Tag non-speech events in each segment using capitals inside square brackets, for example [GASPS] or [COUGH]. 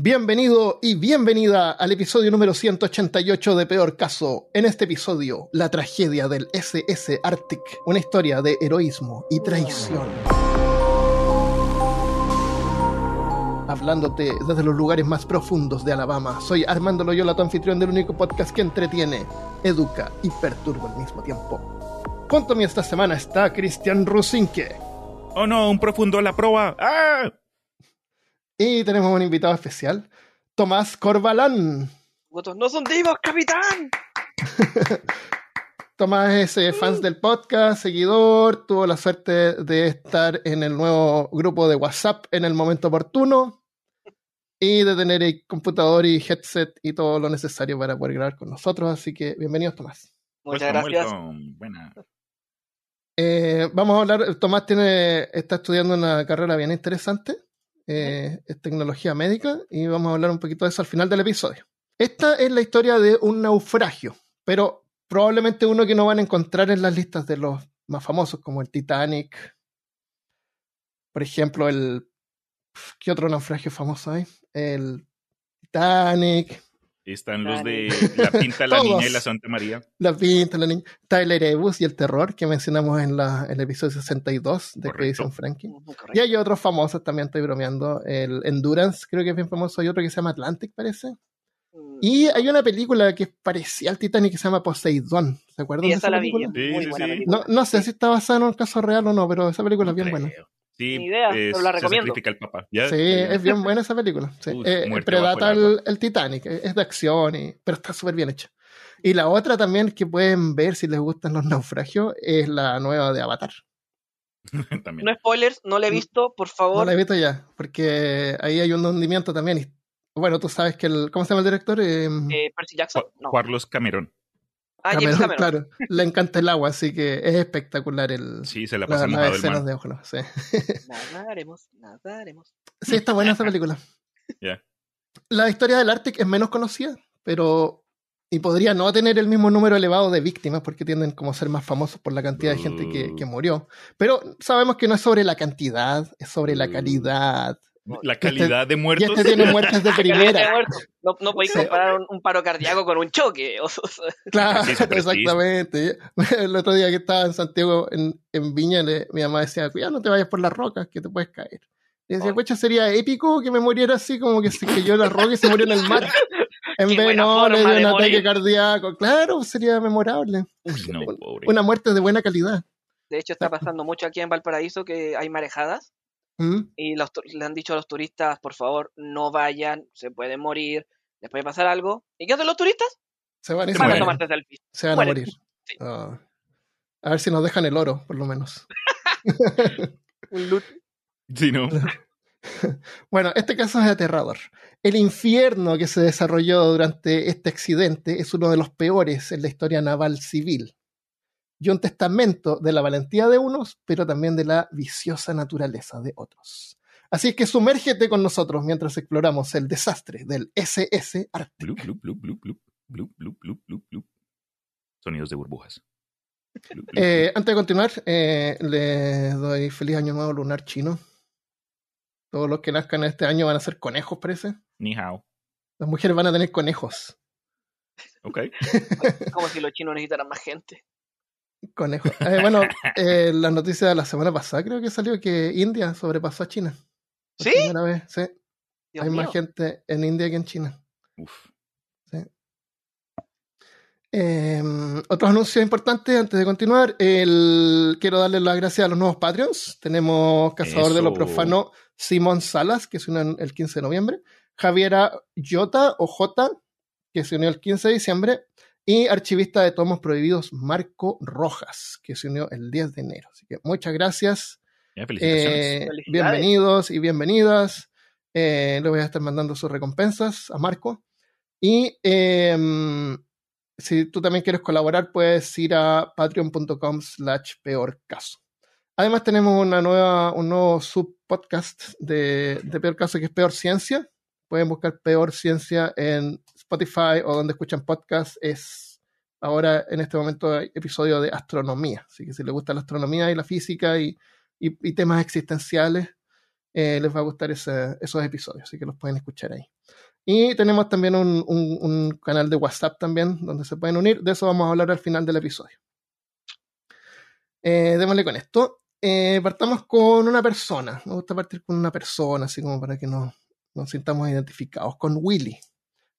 Bienvenido y bienvenida al episodio número 188 de Peor Caso. En este episodio, la tragedia del SS Arctic, una historia de heroísmo y traición. Hablándote desde los lugares más profundos de Alabama, soy Armando Loyola, tu anfitrión del único podcast que entretiene, educa y perturba al mismo tiempo. Junto a mí esta semana está Cristian Rusinque. Oh no, un profundo la proa. ¡Ah! Y tenemos un invitado especial, Tomás Corbalán. Votos no son divos, capitán. [LAUGHS] Tomás es eh, fans del podcast, seguidor, tuvo la suerte de estar en el nuevo grupo de WhatsApp en el momento oportuno y de tener el computador y headset y todo lo necesario para poder grabar con nosotros. Así que bienvenidos, Tomás. Muchas Welcome, gracias. welcome. Buena. Eh, vamos a hablar, Tomás tiene, está estudiando una carrera bien interesante, eh, es tecnología médica, y vamos a hablar un poquito de eso al final del episodio. Esta es la historia de un naufragio, pero probablemente uno que no van a encontrar en las listas de los más famosos, como el Titanic. Por ejemplo, el. ¿Qué otro naufragio famoso hay? El Titanic, Están los de la pinta, la niña y la Santa María. La Pinta, la niña. Tyler Ebus y el terror que mencionamos en la, el episodio 62 de Frankie. Ujú, Y hay otros famosos, también estoy bromeando. El Endurance, creo que es bien famoso. Hay otro que se llama Atlantic, parece. Mm, Y hay una película que es parecida al Titanic que se llama Poseidón. ¿Se acuerdan Sí, de esa la vi. película? Sí, Muy sí, buena sí. película. No, no sé si está basada en un caso real o no, pero esa película es bien buena. Sí, Ni idea, es- pero la se recomiendo. sacrifica el papá. ¿Ya? Sí, es bien buena esa película. Sí. Uy, Eh, muerte predata bajo el el, Titanic, es es de acción, y, pero está súper bien hecha. Y la otra también que pueden ver si les gustan los naufragios es la nueva de Avatar. [LAUGHS] También. No spoilers, no la he visto, por No favor. la he visto ya, porque ahí hay un hundimiento también. Y, bueno, tú sabes que el. ¿Cómo se llama el director? Eh, Eh, Percy Jackson. No. Carlos Cameron. Ah, James Cameron, Cameron. Claro, le encanta el agua, así que es espectacular el, Sí, se la la- pasa las mojado el escenas de ojo. Sí. Nadaremos, nadaremos. sí, está buena esa película. [LAUGHS] Ya. La historia del Arctic es menos conocida, pero. Y podría no tener el mismo número elevado de víctimas porque tienden como a ser más famosos por la cantidad de gente que, que murió. Pero sabemos que no es sobre la cantidad, es sobre la Mm. calidad. [LAUGHS] La calidad de Y muertos. este tiene muertes de primera. No, no podéis comparar un, un paro cardíaco con un choque. Claro, [LAUGHS] exactamente. [LAUGHS] El otro día que estaba en Santiago, en, en Viña, le- mi mamá decía, cuidado, no te vayas por las rocas, que te puedes caer. Y decía, Ay. pucha, sería épico que me muriera así, como que se cayó en la roca y se murió en el mar. En vez no, le dio un ataque cardíaco. Claro, sería memorable. Uy, no, pobre. Una muerte de buena calidad. De hecho, está pasando mucho aquí en Valparaíso que hay marejadas ¿Mm? y los le han dicho a los turistas, por favor, no vayan, se pueden morir, les puede pasar algo. ¿Y qué hacen los turistas? Se van, a- Se Van a tomarse selfies. se van a morir. Sí. Ah. a ver si nos dejan el oro, por lo menos. [LAUGHS] Un loot. Sí, no. [LAUGHS] Bueno, este caso es aterrador. El infierno que se desarrolló durante este accidente es uno de los peores en la historia naval civil. Y un testamento de la valentía de unos, pero también de la viciosa naturaleza de otros. Así que sumérgete con nosotros mientras exploramos el desastre del SS Arctic. Blup, blup, blup, blup, blup. Blup, blup, blup, blup, blup. Sonidos de burbujas. Blup, blup, Eh, antes de continuar, eh, le doy feliz año nuevo lunar chino. Todos los que nazcan este año van a ser conejos, parece. Ni hao. Las mujeres van a tener conejos. Ok. [LAUGHS] Como si los chinos necesitaran más gente. Conejo. Eh, bueno, eh, la noticia de la semana pasada creo que salió que India sobrepasó a China. Por ¿Sí? Primera vez, sí. Dios Hay mío. más gente en India que en China. Uf. Eh, otros anuncios importantes antes de continuar. El, quiero darle las gracias a los nuevos Patreons. Tenemos Cazador de lo. Profano, Simón Salas, que se unió el 15 de noviembre. Javiera Jota o J, que se unió el 15 de diciembre. Y archivista de tomos prohibidos, Marco Rojas, que se unió el 10 de enero. Así que muchas gracias. Felicitaciones. Eh, bienvenidos y bienvenidas. Eh, le voy a estar mandando sus recompensas a Marco. Y eh, si tú también quieres colaborar, puedes ir a patreon.com slash peor caso. Además tenemos una nueva, un nuevo subpodcast de, de Peor Caso que es Peor Ciencia. Pueden buscar Peor Ciencia en Spotify o donde escuchan podcasts. Es ahora en este momento episodio de astronomía. Así que si les gusta la astronomía y la física y, y- temas existenciales, eh, les va a gustar esos episodios. Así que los pueden escuchar ahí. Y tenemos también un canal de WhatsApp también donde se pueden unir. De eso vamos a hablar al final del episodio. Eh, démosle con esto. Eh, partamos con una persona. Me gusta partir con una persona, así como para que nos, nos sintamos identificados. Con Willy,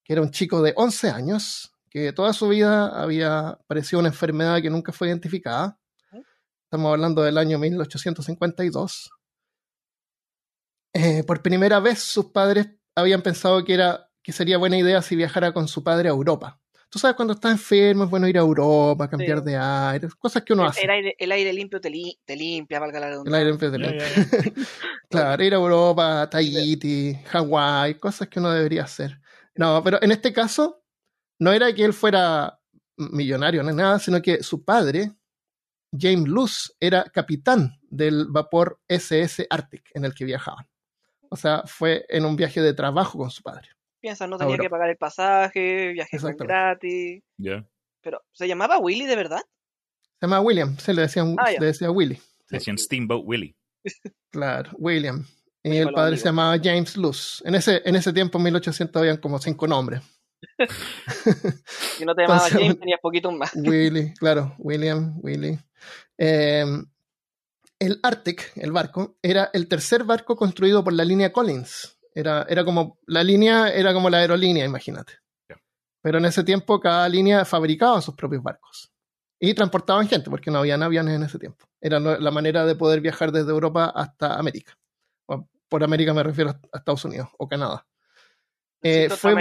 que era un chico de 11 años, que toda su vida había padecido una enfermedad que nunca fue identificada. Estamos hablando del año 1852. Eh, por primera vez sus padres habían pensado que, era, que sería buena idea si viajara con su padre a Europa. Tú sabes, cuando estás enfermo es bueno ir a Europa, cambiar Sí. de aire, cosas que uno hace. El aire, el aire limpio te, li- te limpia, valga la El redundancia. aire de Ya, lente. ya, ya. [LAUGHS] Claro, ir a Europa, Tahiti, Hawái, cosas que uno debería hacer. No, pero en este caso, no era que él fuera millonario ni nada, sino que su padre, James Luce, era capitán del vapor SS Arctic en el que viajaban. O sea, fue en un viaje de trabajo con su padre. Piensa, no tenía que pagar el pasaje, Exactamente. gratis. Ya. Pero, ¿se llamaba Willy de verdad? Se llama William, se le decía, Ah, le decía Willy. Decían Steamboat Willie. [LAUGHS] Claro, William. Y el padre se llamaba James Luce. En ese, en ese tiempo, en 1800, habían como cinco nombres. [LAUGHS] Si no te llamabas Entonces, James, tenías poquito más. [LAUGHS] Willy, claro, William, Willy. Eh, el Arctic, el barco, era el tercer barco construido por la línea Collins. Era, era como, la línea era como la aerolínea, imagínate. Pero en ese tiempo cada línea fabricaba sus propios barcos. Y transportaban gente, porque no habían aviones en ese tiempo. Era la manera de poder viajar desde Europa hasta América. Por América me refiero a Estados Unidos o Canadá. Eh, fue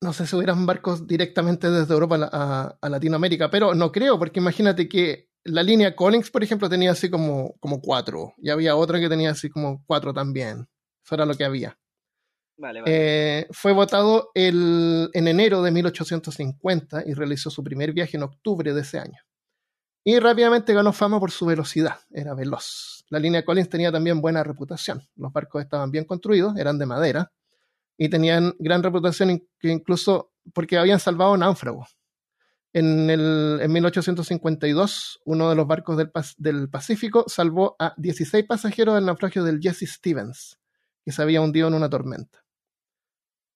No sé si hubieran barcos directamente desde Europa a Latinoamérica, pero no creo, porque imagínate que la línea Collins, por ejemplo, tenía así como, como cuatro, y había otra que tenía así como cuatro también. Eso era lo que había. Vale, vale. Eh, fue votado el- en enero de 1850 y realizó su primer viaje en octubre de ese año. Y rápidamente ganó fama por su velocidad, era veloz. La línea Collins tenía también buena reputación. Los barcos estaban bien construidos, eran de madera y tenían gran reputación, que incluso porque habían salvado náufragos. En, el, en 1852, uno de los barcos del, del Pacífico salvó a 16 pasajeros del naufragio del Jesse Stevens, que se había hundido en una tormenta.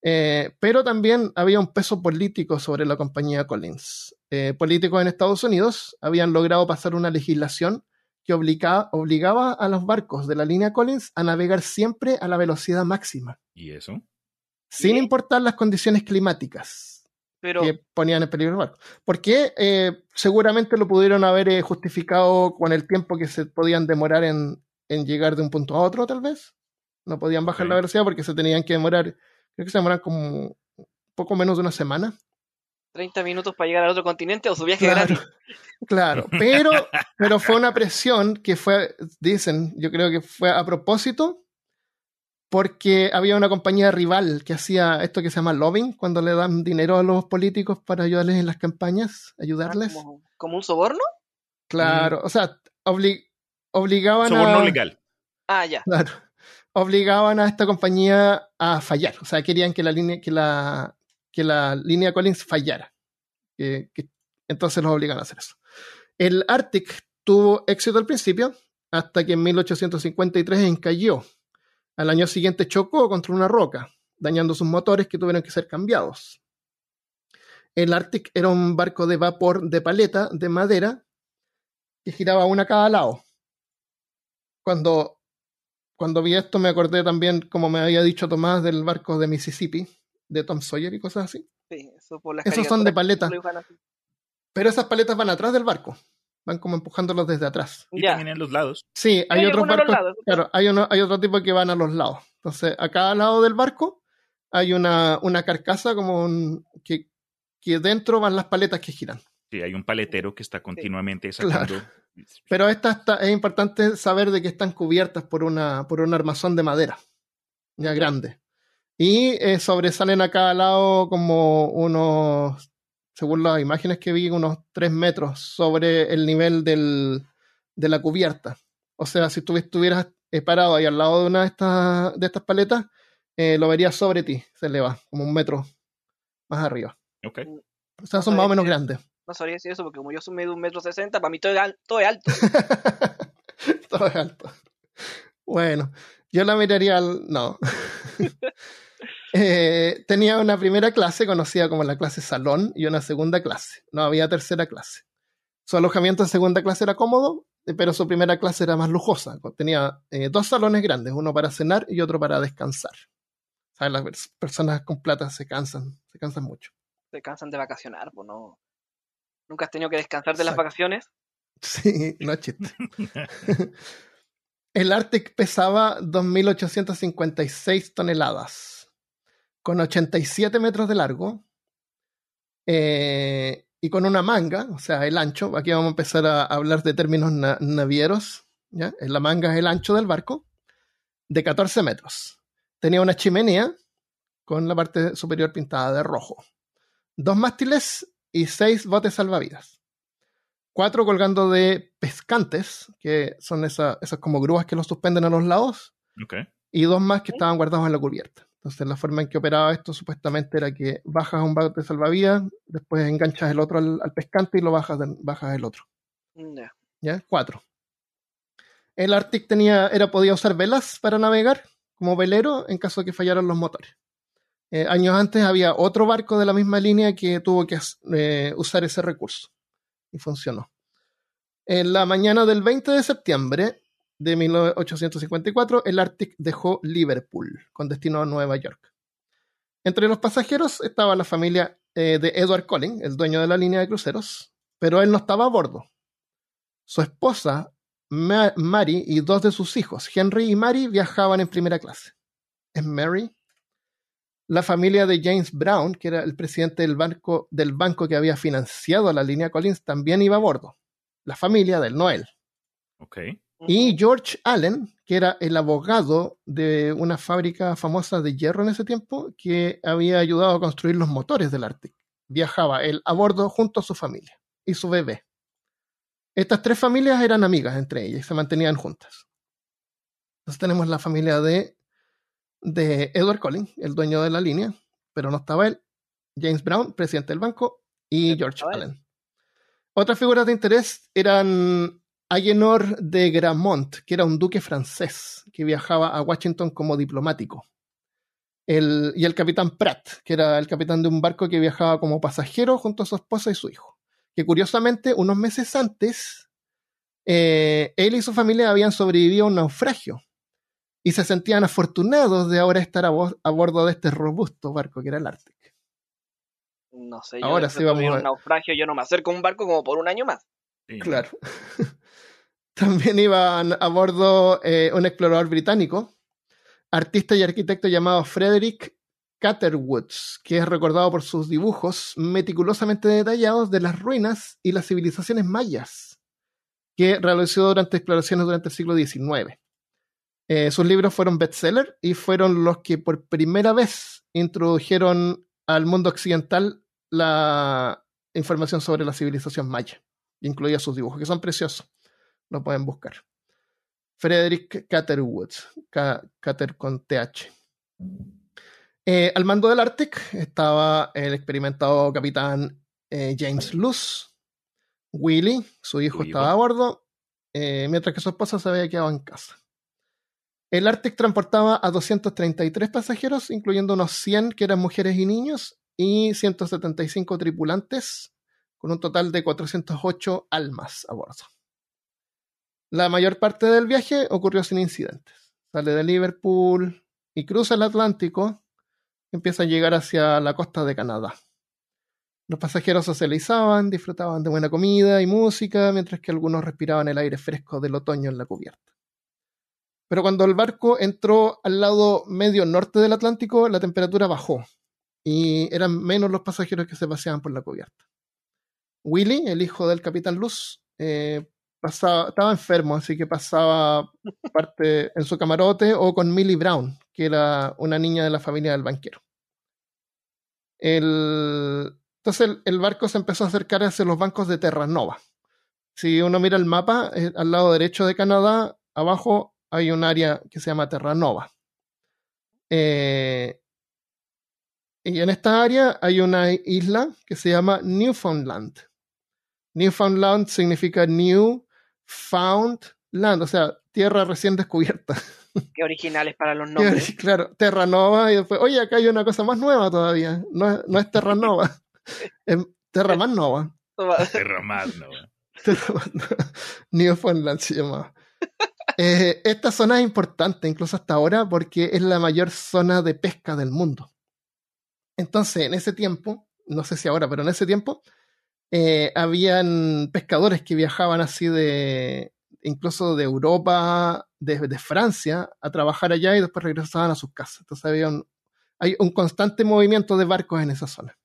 Eh, pero también había un peso político sobre la compañía Collins. Eh, políticos en Estados Unidos habían logrado pasar una legislación que obliga- obligaba a los barcos de la línea Collins a navegar siempre a la velocidad máxima, ¿Y eso? sin importar las condiciones climáticas Pero, que ponían en peligro el barco. Porque eh, seguramente lo pudieron haber eh, justificado con el tiempo que se podían demorar en, en llegar de un punto a otro, tal vez. No podían bajar la velocidad porque se tenían que demorar, creo que se demoran como poco menos de una semana. 30 minutos para llegar al otro continente o su viaje Claro, gratis. [LAUGHS] claro. Pero, pero fue una presión que fue, dicen, yo creo que fue a propósito, porque había una compañía rival que hacía esto que se llama lobbying, cuando le dan dinero a los políticos para ayudarles en las campañas, Ah, ayudarles. como, como un soborno. Claro, o sea, obli- obligaban Soborno a, legal. Ah, ya. claro, obligaban a esta compañía a fallar. O sea, querían que la línea, que la, que la línea Collins fallara. Que- que- entonces los obligan a hacer eso. El Arctic tuvo éxito al principio, hasta que en 1853 encalló. Al año siguiente chocó contra una roca, dañando sus motores que tuvieron que ser cambiados. El Arctic era un barco de vapor de paleta de madera que giraba una a cada lado. Cuando, cuando vi esto me acordé también, como me había dicho Tomás, del barco de Mississippi, de Tom Sawyer y cosas así. Sí, eso por las Esos son de paleta. Pero esas paletas van atrás del barco, van como empujándolos desde atrás. Y Ya. también en los lados. Sí, hay hay otros barcos. lados. Claro, hay, uno, hay otro tipo que van a los lados. Entonces, a cada lado del barco hay una, una carcasa como un- que, que dentro van las paletas que giran. Sí, hay un paletero que está continuamente sacando. Claro. Pero esta está- es importante saber de que están cubiertas por una por un armazón de madera, ya grande. Y eh, sobresalen a cada lado como unos, según las imágenes que vi, unos 3 metros sobre el nivel del, de la cubierta. O sea, si tú estuvieras eh, parado ahí al lado de una de estas, de estas paletas, eh, lo verías sobre ti, se eleva como un metro más arriba. Ok. O sea, son más o menos grandes. No sabría decir eso porque como yo soy medio un metro sesenta, para mí todo es, al- todo es alto. [LAUGHS] Todo es alto. Bueno, yo la miraría al. No. [LAUGHS] Eh, tenía una primera clase conocida como la clase salón y una segunda clase. No había tercera clase. Su alojamiento en segunda clase era cómodo, eh, pero su primera clase era más lujosa. Tenía eh, dos salones grandes, uno para cenar y otro para descansar. ¿Sabes? Las pers- personas con plata se cansan, se cansan mucho. Se cansan de vacacionar, pues no. ¿Nunca has tenido que descansar de las vacaciones? [LAUGHS] Sí, no es chiste. [LAUGHS] El Arctic pesaba 2.856 toneladas, con 87 metros de largo eh, y con una manga, o sea, el ancho. Aquí vamos a empezar a hablar de términos na- navieros. ¿ya? La manga es el ancho del barco, de 14 metros. Tenía una chimenea con la parte superior pintada de rojo, dos mástiles y seis botes salvavidas cuatro colgando de pescantes, que son esa- esas como grúas que los suspenden a los lados, y dos más que estaban guardados en la cubierta. Entonces la forma en que operaba esto supuestamente era que bajas un bote salvavidas, después enganchas el otro al, al pescante y lo bajas, de- bajas el otro. Ya. ¿Ya? Cuatro. El Arctic tenía, era, podía usar velas para navegar como velero en caso de que fallaran los motores. Eh, años antes había otro barco de la misma línea que tuvo que eh, usar ese recurso y funcionó. En la mañana del 20 de septiembre de 1854, el Arctic dejó Liverpool con destino a Nueva York. Entre los pasajeros estaba la familia eh, de Edward Collins, el dueño de la línea de cruceros, pero él no estaba a bordo. Su esposa, Ma- Mary, y dos de sus hijos, Henry y Mary, viajaban en primera clase. ¿Es Mary? La familia de James Brown, que era el presidente del banco, del banco que había financiado la línea Collins, también iba a bordo. La familia del Noel. Ok. Y George Allen, que era el abogado de una fábrica famosa de hierro en ese tiempo, que había ayudado a construir los motores del Arctic. Viajaba él a bordo junto a su familia y su bebé. Estas tres familias eran amigas entre ellas y se mantenían juntas. Entonces tenemos la familia de, de Edward Collins, el dueño de la línea, pero no estaba él. James Brown, presidente del banco, y George. Allen. Otras figuras de interés eran Agenor de Gramont, que era un duque francés que viajaba a Washington como diplomático. El- y el capitán Pratt, que era el capitán de un barco que viajaba como pasajero junto a su esposa y su hijo. Que curiosamente, unos meses antes, eh, él y su familia habían sobrevivido a un naufragio y se sentían afortunados de ahora estar a, bo- a bordo de este robusto barco que era el Arctic. No sé, yo Ahora sí vamos a un naufragio, yo no me acerco a un barco como por un año más. Sí. Claro. [LAUGHS] También iban a bordo eh, un explorador británico, artista y arquitecto llamado Frederick Catherwoods, que es recordado por sus dibujos meticulosamente detallados de las ruinas y las civilizaciones mayas, que realizó durante exploraciones durante el siglo XIX. Eh, sus libros fueron bestseller y fueron los que por primera vez introdujeron al mundo occidental la información sobre la civilización maya incluía sus dibujos, que son preciosos. Lo pueden buscar. Frederick Catherwoods, Ca- Cater con TH. Eh, al mando del Arctic estaba el experimentado capitán eh, James Luce, Willy, su hijo Su hijo. estaba a bordo, eh, mientras que su esposa se había quedado en casa. El Arctic transportaba a 233 pasajeros, incluyendo unos 100 que eran mujeres y niños, y 175 tripulantes, con un total de 408 almas a bordo. La mayor parte del viaje ocurrió sin incidentes. Sale de Liverpool y cruza el Atlántico, empieza a llegar hacia la costa de Canadá. Los pasajeros socializaban, disfrutaban de buena comida y música, mientras que algunos respiraban el aire fresco del otoño en la cubierta. Pero cuando el barco entró al lado medio norte del Atlántico, la temperatura bajó y eran menos los pasajeros que se paseaban por la cubierta. Willy, el hijo del capitán Luz, eh, estaba enfermo, así que pasaba parte en su camarote o con Millie Brown, que era una niña de la familia del banquero. Entonces el, el barco se empezó a acercar hacia los bancos de Terranova. Si uno mira el mapa, eh, al lado derecho de Canadá, abajo hay un área que se llama Terranova. Eh, y en esta área hay una isla que se llama Newfoundland. Newfoundland significa New Found Land, o sea, tierra recién descubierta. [LAUGHS] Qué originales para los nombres. claro, Terranova y después, oye, acá hay una cosa más nueva todavía. No es, no es Terranova, [LAUGHS] es [LAUGHS] Terra más Nova. Terra más, ¿no? Newfoundland se llamaba. Eh, esta zona es importante, incluso hasta ahora, porque es la mayor zona de pesca del mundo. Entonces, en ese tiempo, no sé si ahora, pero en ese tiempo, eh, habían pescadores que viajaban así de, incluso de Europa, de, Francia, a trabajar allá y después regresaban a sus casas. Entonces había un, hay un constante movimiento de barcos en esa zona.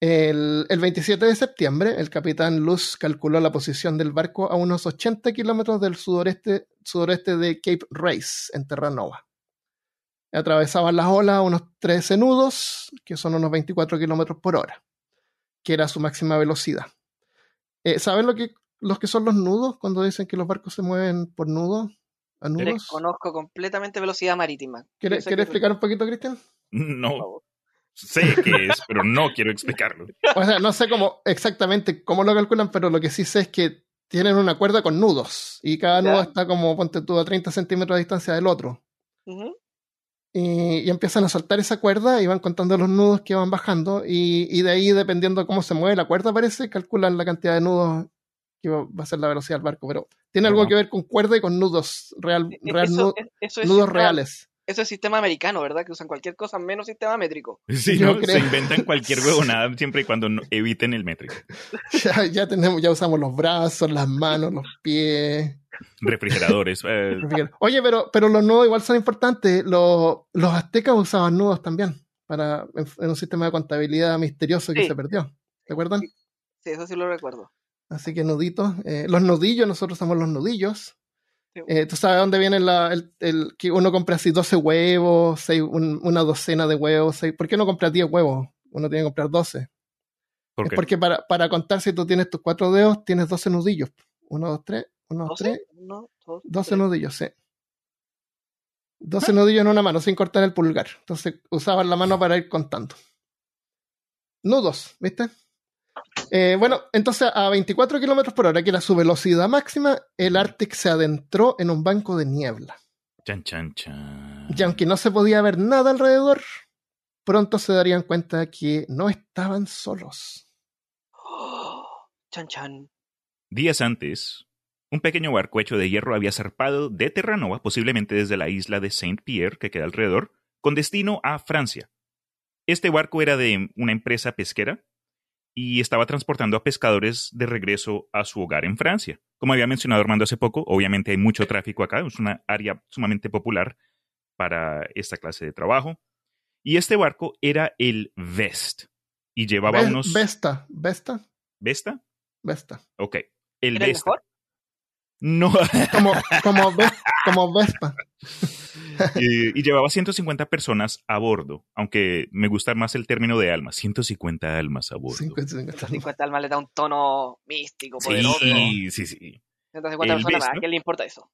El, el 27 de septiembre, el capitán Luz calculó la posición del barco a unos 80 kilómetros del sudoreste de Cape Race, en Terranova. Atravesaban las olas a unos 13 nudos, que son unos 24 kilómetros por hora, que era su máxima velocidad. Eh, ¿Saben lo que, los que son los nudos cuando dicen que los barcos se mueven por nudos? ¿A nudos? Desconozco completamente velocidad marítima. ¿Quieres que- explicar un poquito, Cristian? No. Sé qué es, pero no quiero explicarlo. O sea, no sé cómo exactamente cómo lo calculan, pero lo que sí sé es que tienen una cuerda con nudos y cada Ya. nudo está como, ponte tú, a 30 centímetros de distancia del otro. Y, y empiezan a soltar esa cuerda y van contando los nudos que van bajando y, y de ahí, dependiendo de cómo se mueve la cuerda, parece, calculan la cantidad de nudos que va a ser la velocidad del barco. Pero tiene algo que ver con cuerda y con nudos, real, E- real eso, nu- es- eso es nudos reales. Eso es sistema americano, ¿verdad? Que usan cualquier cosa menos sistema métrico. [LAUGHS] Sí, ¿no? creo. Se inventan cualquier huevonada [LAUGHS] siempre y cuando no- eviten el métrico. [LAUGHS] Ya, ya tenemos, ya usamos los brazos, las manos, los pies. Refrigeradores. eh, Oye, pero, pero los nudos igual son importantes. Los, los aztecas usaban nudos también para, en, en un sistema de contabilidad misterioso que Sí. se perdió. ¿Se acuerdan? Sí, eso sí lo recuerdo. Así que nuditos. eh, los nudillos, nosotros usamos los nudillos. Eh, ¿Tú sabes dónde viene la, el, el- que uno compra así 12 huevos, seis- un- una docena de huevos? seis- ¿Por qué no compras 10 huevos? Uno tiene que comprar 12. ¿Por Es qué? porque para, para contar si tú tienes tus cuatro dedos, tienes 12 nudillos. 1, 2, 3, 1, 2, 3, ¿12? Uno, dos, 12 tres. nudillos, sí. 12 nudillos en una mano, sin cortar el pulgar. Entonces usaban la mano para ir contando. Nudos, ¿viste? Eh, bueno, entonces a 24 kilómetros por hora, que era su velocidad máxima, el Arctic se adentró en un banco de niebla. Chan, chan, chan. Y aunque no se podía ver nada alrededor, pronto se darían cuenta que no estaban solos. [GASPS] Chan chan. Días antes, un pequeño barco hecho de hierro había zarpado de Terranova, posiblemente desde la isla de Saint-Pierre, que queda alrededor, con destino a Francia. Este barco era de una empresa pesquera y estaba transportando a pescadores de regreso a su hogar en Francia. Como había mencionado Armando hace poco, obviamente hay mucho tráfico acá, es una área sumamente popular para esta clase de trabajo. Y este barco era el Vest y llevaba unos... Vesta, Vesta, ¿Vesta? Vesta. Ok. El ¿Era el Vesta. mejor? No, Como, como, [LAUGHS] Ves- como Vespa. y, y llevaba 150 personas a bordo, aunque me gusta más el término de almas, 150 almas a bordo. 50, 50. 50 almas le da un tono místico, poderoso. Sí, sí, sí. 150 El personas. ¿A quién le importa eso?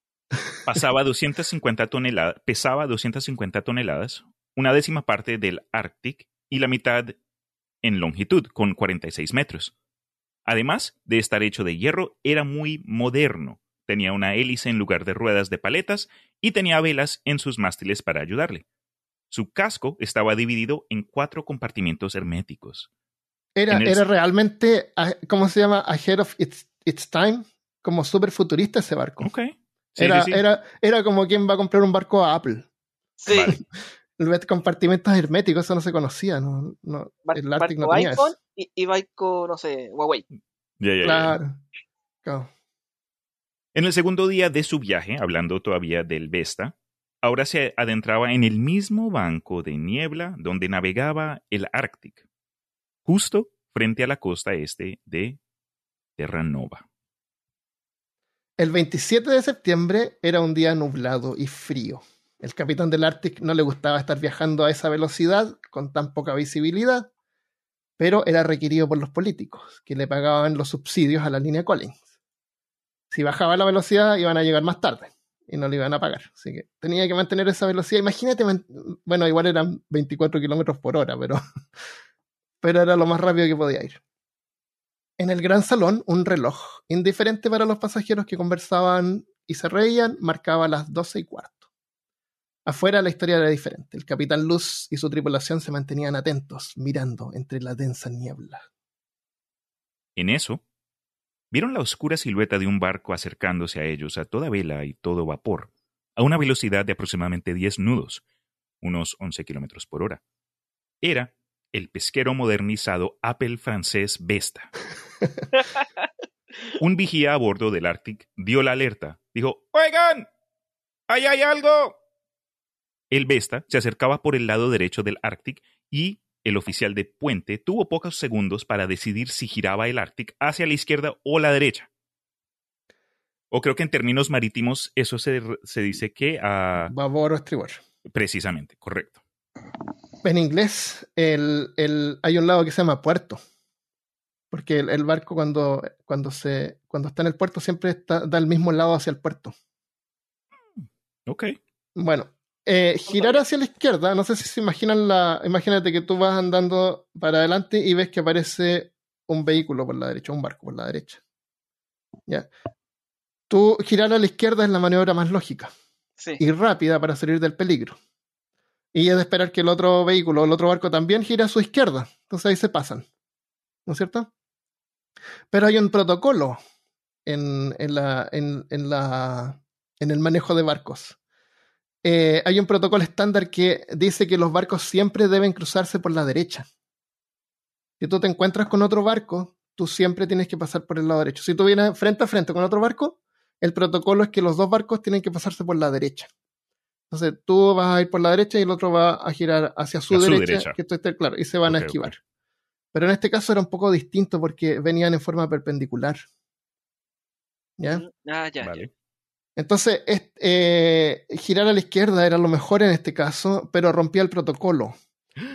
Pasaba 250 toneladas, pesaba 250 toneladas, una décima parte del Arctic y la mitad en longitud, con 46 metros. Además de estar hecho de hierro, era muy moderno. Tenía una hélice en lugar de ruedas de paletas y tenía velas en sus mástiles para ayudarle. Su casco estaba dividido en cuatro compartimientos herméticos. Era, el- era realmente, ah, ¿cómo se llama? Ahead of its, its time. Como súper futurista ese barco. Ok. Sí, era, sí, sí. Era, era como quien va a comprar un barco a Apple. Sí. Vale. [LAUGHS] Bet- compartimentos herméticos, eso no se conocía. No, no, Bar- el Arctic no tenía iPhone eso. y, y barco, no sé, Huawei. Ya, ya, ya. Claro. Claro. En el segundo día de su viaje, hablando todavía del Vesta, ahora se adentraba en el mismo banco de niebla donde navegaba el Arctic, justo frente a la costa este de Terranova. El 27 de septiembre era un día nublado y frío. El capitán del Arctic no le gustaba estar viajando a esa velocidad con tan poca visibilidad, pero era requerido por los políticos, que le pagaban los subsidios a la línea Collins. Si bajaba la velocidad, iban a llegar más tarde y no le iban a pagar. Así que tenía que mantener esa velocidad. Imagínate, bueno, igual eran 24 kilómetros por hora, pero, [LAUGHS] pero era lo más rápido que podía ir. En el gran salón, un reloj, indiferente para los pasajeros que conversaban y se reían, marcaba las 12 y cuarto. Afuera la historia era diferente. El capitán Luz y su tripulación se mantenían atentos, mirando entre la densa niebla. En eso, vieron la oscura silueta de un barco acercándose a ellos a toda vela y todo vapor, a una velocidad de aproximadamente 10 nudos, unos 11 kilómetros por hora. Era el pesquero modernizado Apple francés Vesta. [LAUGHS] un vigía a bordo del Arctic dio la alerta. Dijo, ¡Oigan! ¡Ahí hay algo! El Vesta se acercaba por el lado derecho del Arctic y el oficial de puente tuvo pocos segundos para decidir si giraba el Arctic hacia la izquierda o la derecha. O creo que en términos marítimos eso se, dice que a... Babor o estribor. Precisamente, correcto. En inglés el, hay un lado que se llama puerto. Porque el, barco cuando, cuando, se, cuando está en el puerto siempre está, da el mismo lado hacia el puerto. Ok. Bueno, eh, girar hacia la izquierda, no sé si se imaginan la. Imagínate que tú vas andando para adelante y ves que aparece un vehículo por la derecha, un barco por la derecha. ¿Ya? Tú girar a la izquierda es la maniobra más lógica y rápida para salir del peligro. Y es de esperar que el otro vehículo o el otro barco también gire a su izquierda. Entonces ahí se pasan. ¿No es cierto? Pero hay un protocolo en, en, la, en, en, la, en el manejo de barcos. Eh, hay un protocolo estándar que dice que los barcos siempre deben cruzarse por la derecha. Si tú te encuentras con otro barco, tú siempre tienes que pasar por el lado derecho. Si tú vienes frente a frente con otro barco, el protocolo es que los dos barcos tienen que pasarse por la derecha. Entonces tú vas a ir por la derecha y el otro va a girar hacia su, derecha, que esto esté claro, y se van a esquivar. Pero en este caso era un poco distinto porque venían en forma perpendicular. ¿Ya? Mm, ah, ya. Vale. Entonces, eh, girar a la izquierda era lo mejor en este caso, pero rompía el protocolo.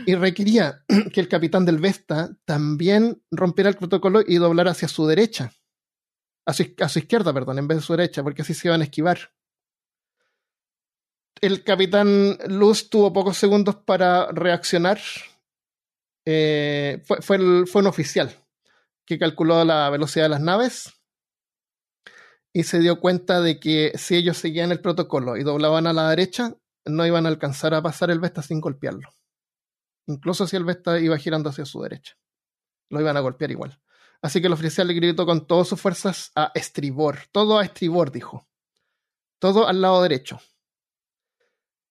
Y requería [CLEARS THROAT] que el capitán del Vesta también rompiera el protocolo y doblara hacia su derecha. A su, izquierda, perdón, en vez de su derecha, porque así se iban a esquivar. El capitán Luz tuvo pocos segundos para reaccionar. Eh, fue, fue un oficial que calculó la velocidad de las naves y se dio cuenta de que si ellos seguían el protocolo y doblaban a la derecha, no iban a alcanzar a pasar el Vesta sin golpearlo. Incluso si el Vesta iba girando hacia su derecha. Lo iban a golpear igual. Así que el oficial le gritó con todas sus fuerzas a estribor. Todo a estribor, dijo. Todo al lado derecho.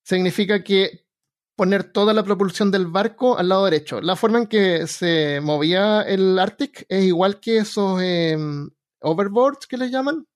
Significa que poner toda la propulsión del barco al lado derecho. La forma en que se movía el Arctic es igual que esos em, overboards que les llaman,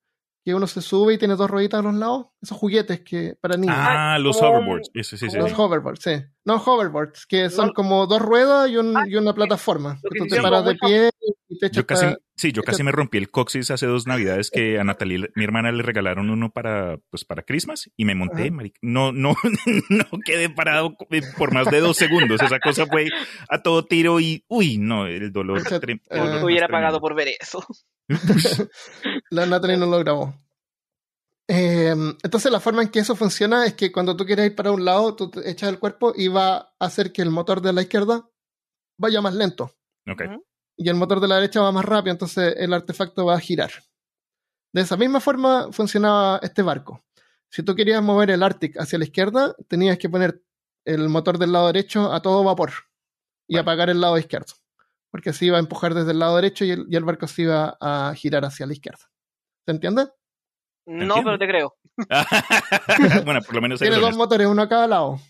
que uno se sube y tiene dos rueditas a los lados, esos juguetes que para niños. Ah, los hoverboards, sí, sí, sí. Los hoverboards, sí. No hoverboards, que son como dos ruedas y, un, y una plataforma. Que tú te paras de pie y te echas yo casi, Sí, yo casi me rompí el coxis hace dos navidades que a Natalie, mi hermana, le regalaron uno para, pues, para Christmas y me monté, no, no, [LAUGHS] no quedé parado por más de dos segundos. Esa cosa fue a todo tiro y, uy, no, el dolor. Uh, hubiera pagado por ver eso. [LAUGHS] [LAUGHS] la Natalie no lo grabó. Em, entonces la forma en que eso funciona es que cuando tú quieres ir para un lado, tú te echas el cuerpo y va a hacer que el motor de la izquierda vaya más lento. Okay y el motor de la derecha va más rápido, entonces el artefacto va a girar. De esa misma forma funcionaba este barco. Si tú querías mover el Arctic hacia la izquierda, tenías que poner el motor del lado derecho a todo vapor y apagar el lado izquierdo, porque así iba a empujar desde el lado derecho y el, barco se iba a girar hacia la izquierda. ¿Se entiende? No, pero te creo. [LAUGHS] bueno, por lo menos tiene dos motores, uno a cada lado.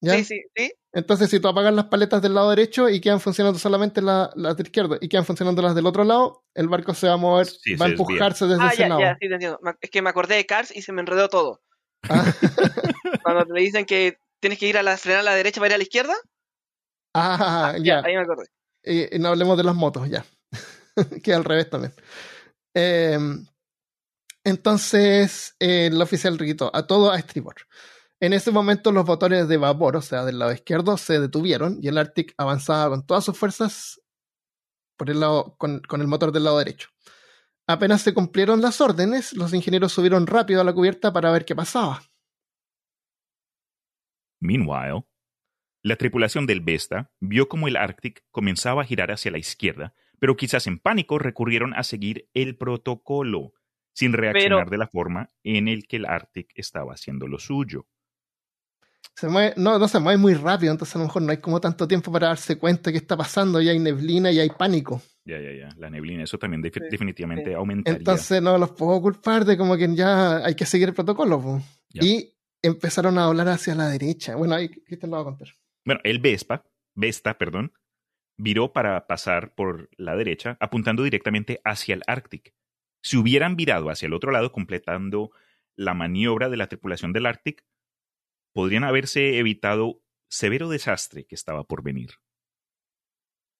Sí, sí, sí. Entonces, si tú apagas las paletas del lado derecho y quedan funcionando solamente las la de izquierda y quedan funcionando las del otro lado, el barco se va a mover, va a empujarse desde ah, ese ya, lado. Ya, sí, te entiendo. Es que me acordé de Cars y se me enredó todo. Ah. [LAUGHS] Cuando te dicen que tienes que ir a la frenar a la derecha para ir a la izquierda. Ah, ya. Ahí me acordé. y, y no hablemos de las motos ya. [LAUGHS] que al revés también. Eh, entonces, eh, el oficial gritó a todo a estribor. En ese momento los motores de vapor, o sea, del lado izquierdo, se detuvieron y el Arctic avanzaba con todas sus fuerzas por el lado, con, con el motor del lado derecho. Apenas se cumplieron las órdenes, los ingenieros subieron rápido a la cubierta para ver qué pasaba. Meanwhile, la tripulación del Vesta vio como el Arctic comenzaba a girar hacia la izquierda, pero quizás en pánico recurrieron a seguir el protocolo, sin reaccionar Pero- de la forma en el que el Arctic estaba haciendo lo suyo. Se mueve, no, no se mueve muy rápido, entonces a lo mejor no hay como tanto tiempo para darse cuenta qué está pasando, y hay neblina y hay pánico. Ya, ya, ya. La neblina, eso también Sí, definitivamente sí. aumentaría. Entonces no los puedo culpar de como que ya hay que seguir el protocolo. Ya. Y empezaron a doblar hacia la derecha. Bueno, ahí Cristian lo va a contar. Bueno, el Vespa, Vesta, perdón, viró para pasar por la derecha, apuntando directamente hacia el Arctic. Si hubieran virado hacia el otro lado, completando la maniobra de la tripulación del Arctic, podrían haberse evitado severo desastre que estaba por venir.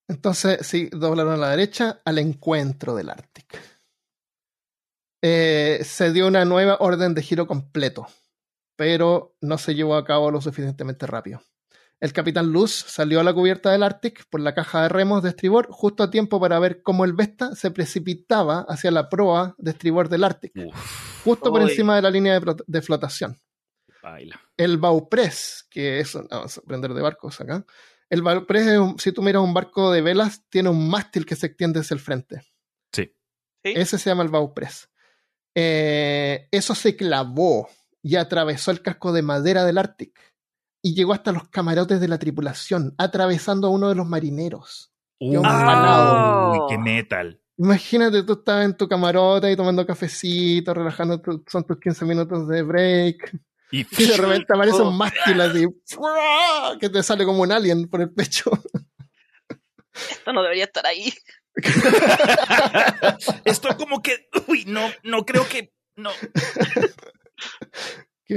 Entonces, sí, doblaron a la derecha al encuentro del Arctic. Eh, se dio una nueva orden de giro completo, pero no se llevó a cabo lo suficientemente rápido. El capitán Luz salió a la cubierta del Arctic por la caja de remos de estribor justo a tiempo para ver cómo el Vesta se precipitaba hacia la proa de estribor del Arctic, Uf, justo por encima de la línea de, flot- de flotación. baila. El Baupress, que es un- vamos a aprender de barcos acá. El Baupress, es un- si tú miras un barco de velas, tiene un mástil que se extiende hacia el frente. Sí. ¿Sí? Ese se llama el Baupress. Eh, eso se clavó y atravesó el casco de madera del Arctic y llegó hasta los camarotes de la tripulación, atravesando a uno de los marineros. Uy, qué metal. Imagínate, tú estás en tu camarote ahí tomando cafecito, relajando, tu- son tus 15 minutos de break. Y [LAUGHS] Y de repente [LAUGHS] aparece un mástil así, [LAUGHS] que te sale como un alien por el pecho. Esto no debería estar ahí. estoy como que, uy, no, no creo que, no.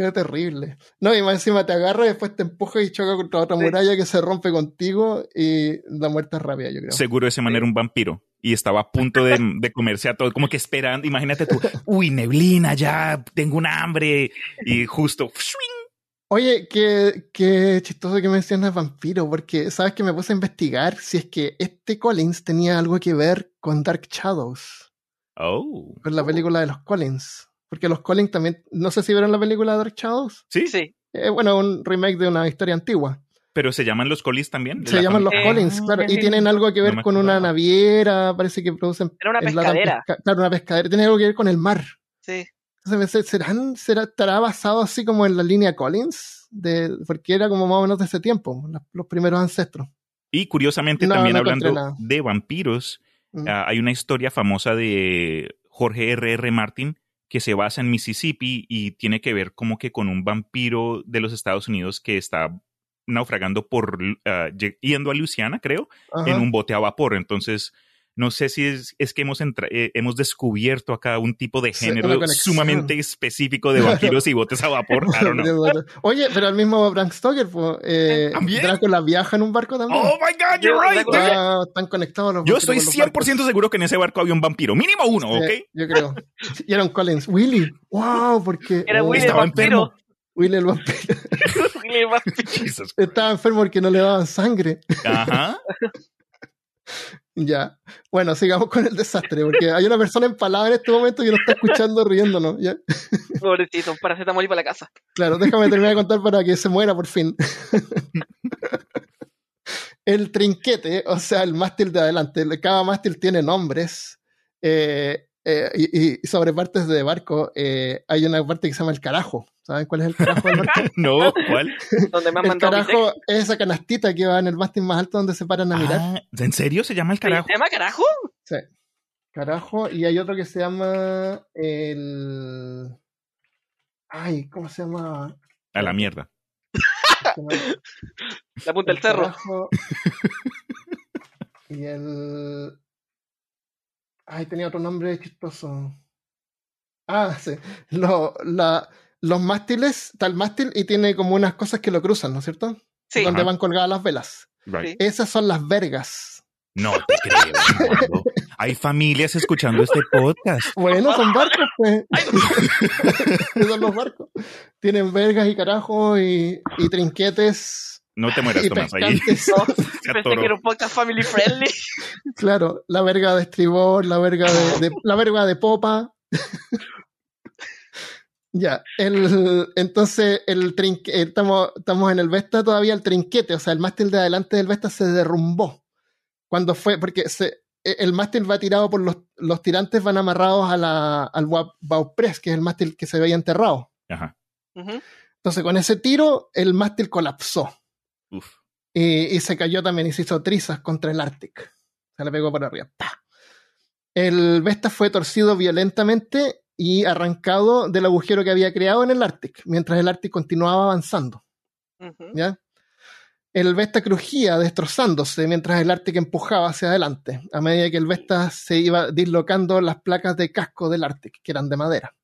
Qué terrible. No, y más encima te agarra y después te empuja y choca contra otra Sí. muralla que se rompe contigo y la muerte es rápida, yo creo. Seguro ese man era un vampiro y estaba a punto de, [LAUGHS] de comerse a todo, como que esperando, imagínate tú, uy, neblina, ya tengo un hambre y justo, Oye, qué, qué chistoso que mencionas vampiro, porque sabes que me puse a investigar si es que este Collins tenía algo que ver con Dark Shadows, oh, con la película de los Collins. Porque los Collins también, no sé si vieron la película de Dark Shadows. sí, Sí. Eh, bueno, un remake de una historia antigua. pero se llaman los colis también. Se la llaman los? Collins, claro, y sí. tienen algo que ver No con una naviera, parece que producen. Era una pescadera. pesca- claro, una pescadera, tiene algo que ver con el mar. Sí. Entonces ¿serán, será, ¿estará basado así como en la línea Collins? De, porque era como más o menos de ese tiempo, la- los primeros ancestros. Y curiosamente No, también no hablando de vampiros, Mm. ah, hay una historia famosa de Jorge R. R. Martin que se basa en Mississippi y tiene que ver como que con un vampiro de los Estados Unidos que está naufragando por lle- yendo a Luisiana, creo, Ajá. en un bote a vapor. Entonces, no sé si es, es que hemos, entra- eh, hemos descubierto acá un tipo de género sumamente específico de vampiros y botes a vapor. Don't know. [LAUGHS] Oye, pero el mismo Bram Stoker, pues, eh, ¿También? Drácula viaja en un barco también. Oh my God, you're right. Ah, están conectados los Yo estoy con los 100% barcos. seguro que en ese barco había un vampiro. Mínimo uno, Sí, ¿ok? Yo creo. Y era un Collins. Willy. Wow, porque. Era oh, Willy el estaba vampiro. Willy el vampiro. [LAUGHS] Willy el vampiro. Estaba enfermo porque no le daban sangre. Ajá. [LAUGHS] Ya. Bueno, sigamos con el desastre, porque hay una persona empalada en este momento que nos está escuchando riéndonos. ¿ya? [LAUGHS] Pobrecito, un paracetamol y para la casa. Claro, déjame terminar de contar para que se muera por fin. [LAUGHS] el trinquete, o sea, el mástil de adelante, cada mástil tiene nombres. eh, eh, y, y sobre partes de barco eh, hay una parte que se llama el carajo. ¿Saben cuál es el carajo del barco? [LAUGHS] No, ¿cuál? [LAUGHS] Donde me han el carajo es esa canastita que va en el mástil más alto donde se paran a mirar. Ah, ¿En serio se llama el carajo? ¿Se llama carajo? Sí. Carajo. Y hay otro que se llama el. Ay, ¿cómo se llama? A la mierda. [LAUGHS] La punta del el cerro. carajo. y el. Ay, tenía otro nombre chistoso. Ah, sí. Lo- la- los mástiles, está el mástil y tiene como unas cosas que lo cruzan, ¿no es cierto? Sí. Donde Ajá. van colgadas las velas. Right. Esas son las vergas No te creo. Hay familias escuchando este podcast. Bueno, son barcos, pues. [LAUGHS] son los barcos. Tienen vergas y carajos y, y trinquetes. No te mueras, [LAUGHS] Tomás. Ahí. No, [LAUGHS] pensé que era un podcast family friendly. [LAUGHS] Claro, la verga de estribor, la verga de, de- la verga de popa. ya, el, entonces el trinque- eh, estamos, estamos en el Vesta todavía el trinquete, o sea, el mástil de adelante del Vesta se derrumbó. Cuando fue, porque se, eh, el mástil va tirado por los, los tirantes, van amarrados a la, al bauprés, que es el mástil que se veía enterrado. Ajá. Entonces, con ese tiro, el mástil colapsó. Uf. Y, y se cayó también y se hizo trizas contra el Arctic. Se le pegó por arriba. El Vesta fue torcido violentamente y arrancado del agujero que había creado en el Arctic, mientras el Arctic continuaba avanzando. El Vesta crujía, destrozándose, mientras el Arctic empujaba hacia adelante, a medida que el Vesta se iba dislocando las placas de casco del Arctic, que eran de madera.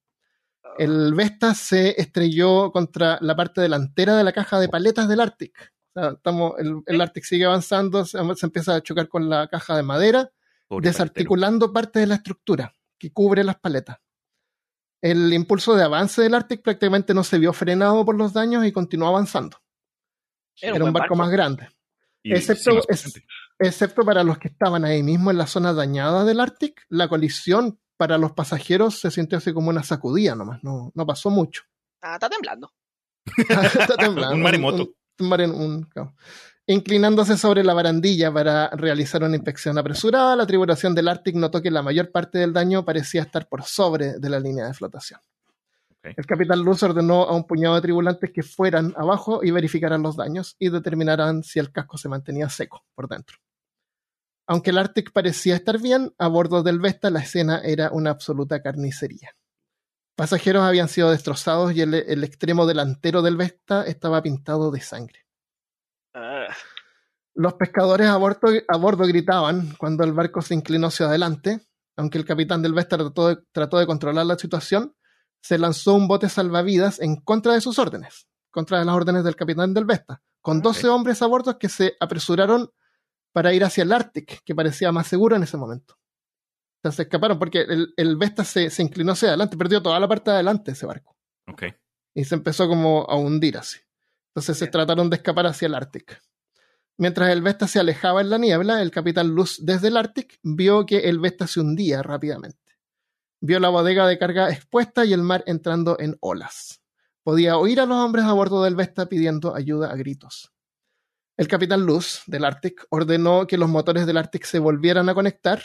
El Vesta se estrelló contra la parte delantera de la caja de paletas del Arctic. O sea, estamos, el, el Arctic sigue avanzando, se, se empieza a chocar con la caja de madera, Pobre desarticulando parte de la estructura que cubre las paletas. El impulso de avance del Arctic prácticamente no se vio frenado por los daños y continuó avanzando. Era, un barco, más grande, Y excepto- sí, es- excepto para los que estaban ahí mismo en la zona dañada del Arctic. La colisión para los pasajeros se sintió así como una sacudida nomás, no, no pasó mucho. Ah, está temblando. [LAUGHS] Está [LAUGHS] temblando. Un maremoto. Un, un-. Inclinándose sobre la barandilla para realizar una inspección apresurada, la tripulación del Arctic notó que la mayor parte del daño parecía estar por sobre de la línea de flotación. El capitán Luz ordenó a un puñado de tripulantes que fueran abajo y verificaran los daños y determinaran si el casco se mantenía seco por dentro. Aunque el Arctic parecía estar bien, a bordo del Vesta la escena era una absoluta carnicería. Pasajeros habían sido destrozados y el, el extremo delantero del Vesta estaba pintado de sangre. Ah, Los pescadores a bordo, a bordo gritaban cuando el barco se inclinó hacia adelante. Aunque el capitán del Vesta trató de, trató de controlar la situación, se lanzó un bote salvavidas en contra de sus órdenes, contra de las órdenes del capitán del Vesta, con 12 hombres a bordo que se apresuraron para ir hacia el Arctic, que parecía más seguro en ese momento. Sea, se escaparon porque el, el Vesta se, se inclinó hacia adelante, perdió toda la parte de adelante ese barco Ok. y se empezó como a hundir así. Entonces se trataron de escapar hacia el Ártic. Mientras el Vesta se alejaba en la niebla, el capitán Luz desde el Ártic vio que el Vesta se hundía rápidamente. Vio la bodega de carga expuesta y el mar entrando en olas. Podía oír a los hombres a bordo del Vesta pidiendo ayuda a gritos. El capitán Luz del Ártic ordenó que los motores del Ártic se volvieran a conectar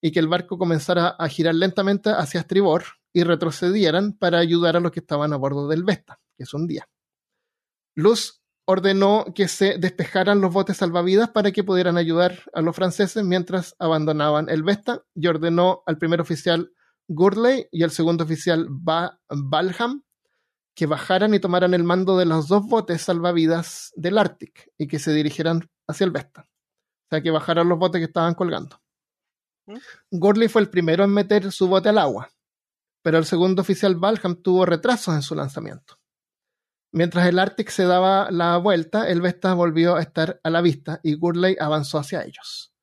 y que el barco comenzara a girar lentamente hacia estribor y retrocedieran para ayudar a los que estaban a bordo del Vesta, que es un día. Luz ordenó que se despejaran los botes salvavidas para que pudieran ayudar a los franceses mientras abandonaban el Vesta y ordenó al primer oficial Gurley y al segundo oficial ba Balham que bajaran y tomaran el mando de los dos botes salvavidas del Ártic y que se dirigieran hacia el Vesta. O sea, que bajaran los botes que estaban colgando. Gurley fue el primero en meter su bote al agua, pero el segundo oficial Balham tuvo retrasos en su lanzamiento. Mientras el Arctic se daba la vuelta, el Vesta volvió a estar a la vista y Gurley avanzó hacia ellos.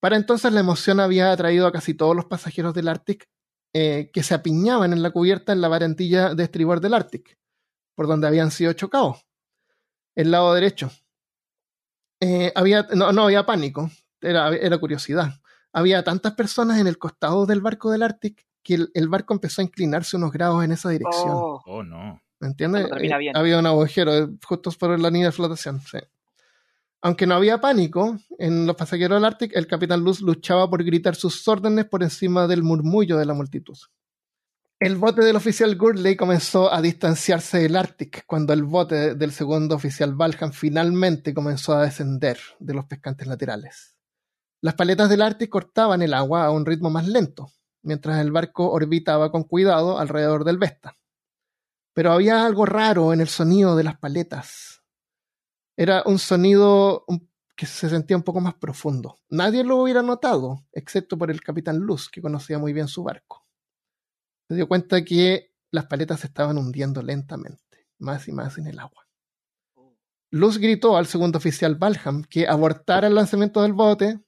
Para entonces la emoción había atraído a casi todos los pasajeros del Arctic eh, que se apiñaban en la cubierta en la barandilla de estribor del Arctic, por donde habían sido chocados, el lado derecho. Eh, había, no, había pánico, era curiosidad. Había tantas personas en el costado del barco del Arctic que el, el barco empezó a inclinarse unos grados en esa dirección. oh, Oh, no. ¿Me entiendes? Eh, bien. había un agujero eh, justo por la línea de flotación. sí. Aunque no había pánico en los pasajeros del Arctic, el capitán Luz luchaba por gritar sus órdenes por encima del murmullo de la multitud. El bote del oficial Gurley comenzó a distanciarse del Arctic cuando el bote del segundo oficial Valham finalmente comenzó a descender de los pescantes laterales. Las paletas del Arctic cortaban el agua a un ritmo más lento, mientras el barco orbitaba con cuidado alrededor del Vesta pero había algo raro en el sonido de las paletas. Era un sonido que se sentía un poco más profundo. Nadie lo hubiera notado, excepto por el capitán Luz, que conocía muy bien su barco. Se dio cuenta que las paletas se estaban hundiendo lentamente, más y más en el agua. Luz gritó al segundo oficial Balham que abortara el lanzamiento del bote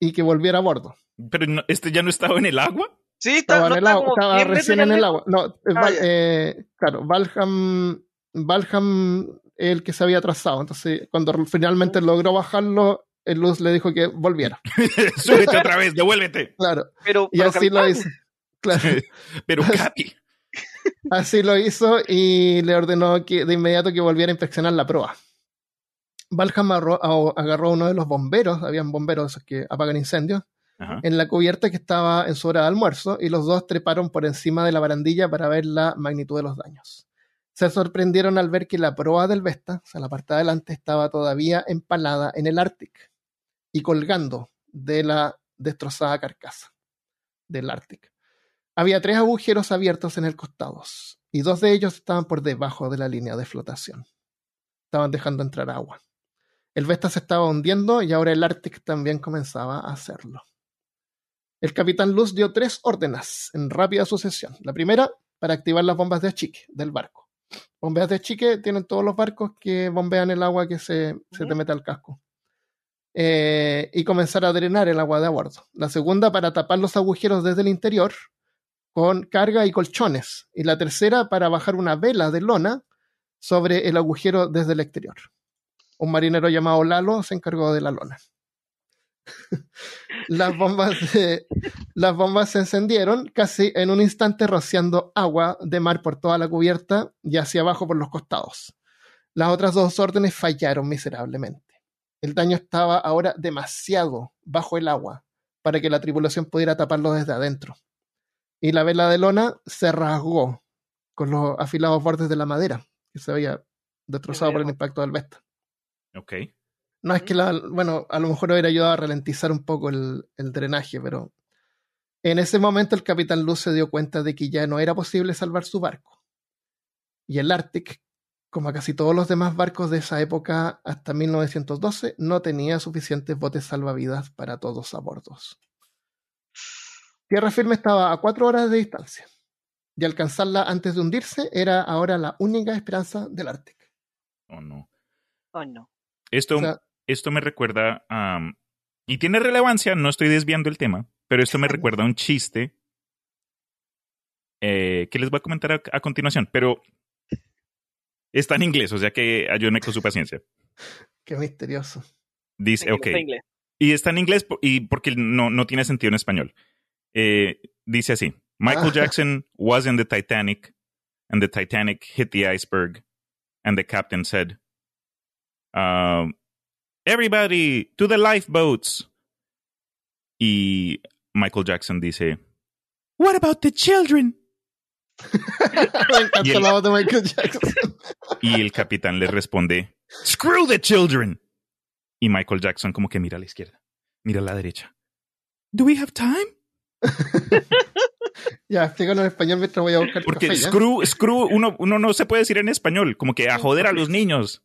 y que volviera a bordo. Pero no- este ya no estaba en el agua. Sí, Estaba, no en el agua, estaba 10 metros recién en el agua. No, Ah, eh, claro, Valham, Valham el que se había atrasado. Entonces, cuando finalmente logró bajarlo, el Luz le dijo que volviera. [LAUGHS] Súbete otra vez, devuélvete. Claro. Pero, Y pero así lo hizo. Claro. Pero [LAUGHS] Capi. Así lo hizo y le ordenó que de inmediato que volviera a inspeccionar la proa. Valham agarró a uno de los bomberos, habían bomberos que apagan incendios, Ajá. en la cubierta que estaba en su hora de almuerzo y los dos treparon por encima de la barandilla para ver la magnitud de los daños. Se sorprendieron al ver que la proa del Vesta, o sea, la parte de adelante, estaba todavía empalada en el Arctic y colgando de la destrozada carcasa del Arctic. Había tres agujeros abiertos en el costado y dos de ellos estaban por debajo de la línea de flotación. Estaban dejando entrar agua. El Vesta se estaba hundiendo y ahora el Arctic también comenzaba a hacerlo. El capitán Luz dio tres órdenes en rápida sucesión. La primera, para activar las bombas de achique del barco. Bombas de achique tienen todos los barcos que bombean el agua que se, se te mete al casco. Eh, y comenzar a drenar el agua de a bordo. La segunda, para tapar los agujeros desde el interior con carga y colchones. Y la tercera, para bajar una vela de lona sobre el agujero desde el exterior. Un marinero llamado Lalo se encargó de la lona. [LAUGHS] las, bombas de- las bombas se encendieron casi en un instante rociando agua de mar por toda la cubierta y hacia abajo por los costados. Las otras dos órdenes fallaron miserablemente. El daño estaba ahora demasiado bajo el agua para que la tripulación pudiera taparlo desde adentro. Y la vela de lona se rasgó con los afilados bordes de la madera que se había destrozado por el impacto del Vesta. Ok. No es que la, bueno, a lo mejor hubiera ayudado a ralentizar un poco el, el drenaje, pero en ese momento el capitán Luz se dio cuenta de que ya no era posible salvar su barco. Y el Arctic, como a casi todos los demás barcos de esa época hasta 1912, no tenía suficientes botes salvavidas para todos a bordo. Tierra firme estaba a cuatro horas de distancia. Y alcanzarla antes de hundirse era ahora la única esperanza del Arctic. Oh, no. Oh, no. Esto, O sea, esto me recuerda a... y tiene relevancia, no estoy desviando el tema, pero esto me recuerda a un chiste eh, que les voy a comentar a, a continuación, pero está en inglés, o sea que ayúdenme con su paciencia. [LAUGHS] qué misterioso. Dice, ok. inglés, en inglés. Y está en inglés y porque no, no tiene sentido en español. Eh, dice así: Michael Ah. [LAUGHS] Jackson was in the Titanic, and the Titanic hit the iceberg, and the captain said, um, "Everybody to the lifeboats." Y Michael Jackson dice, "What about the children?" [LAUGHS] Y el- de Michael Jackson. Y el capitán le responde, "Screw the children." Y Michael Jackson como que mira a la izquierda, mira a la derecha. Do we have time? [LAUGHS] Ya, explícalo en español mientras voy a buscar Porque screw, screw, uno, uno no se puede decir en español, como que a joder a los niños.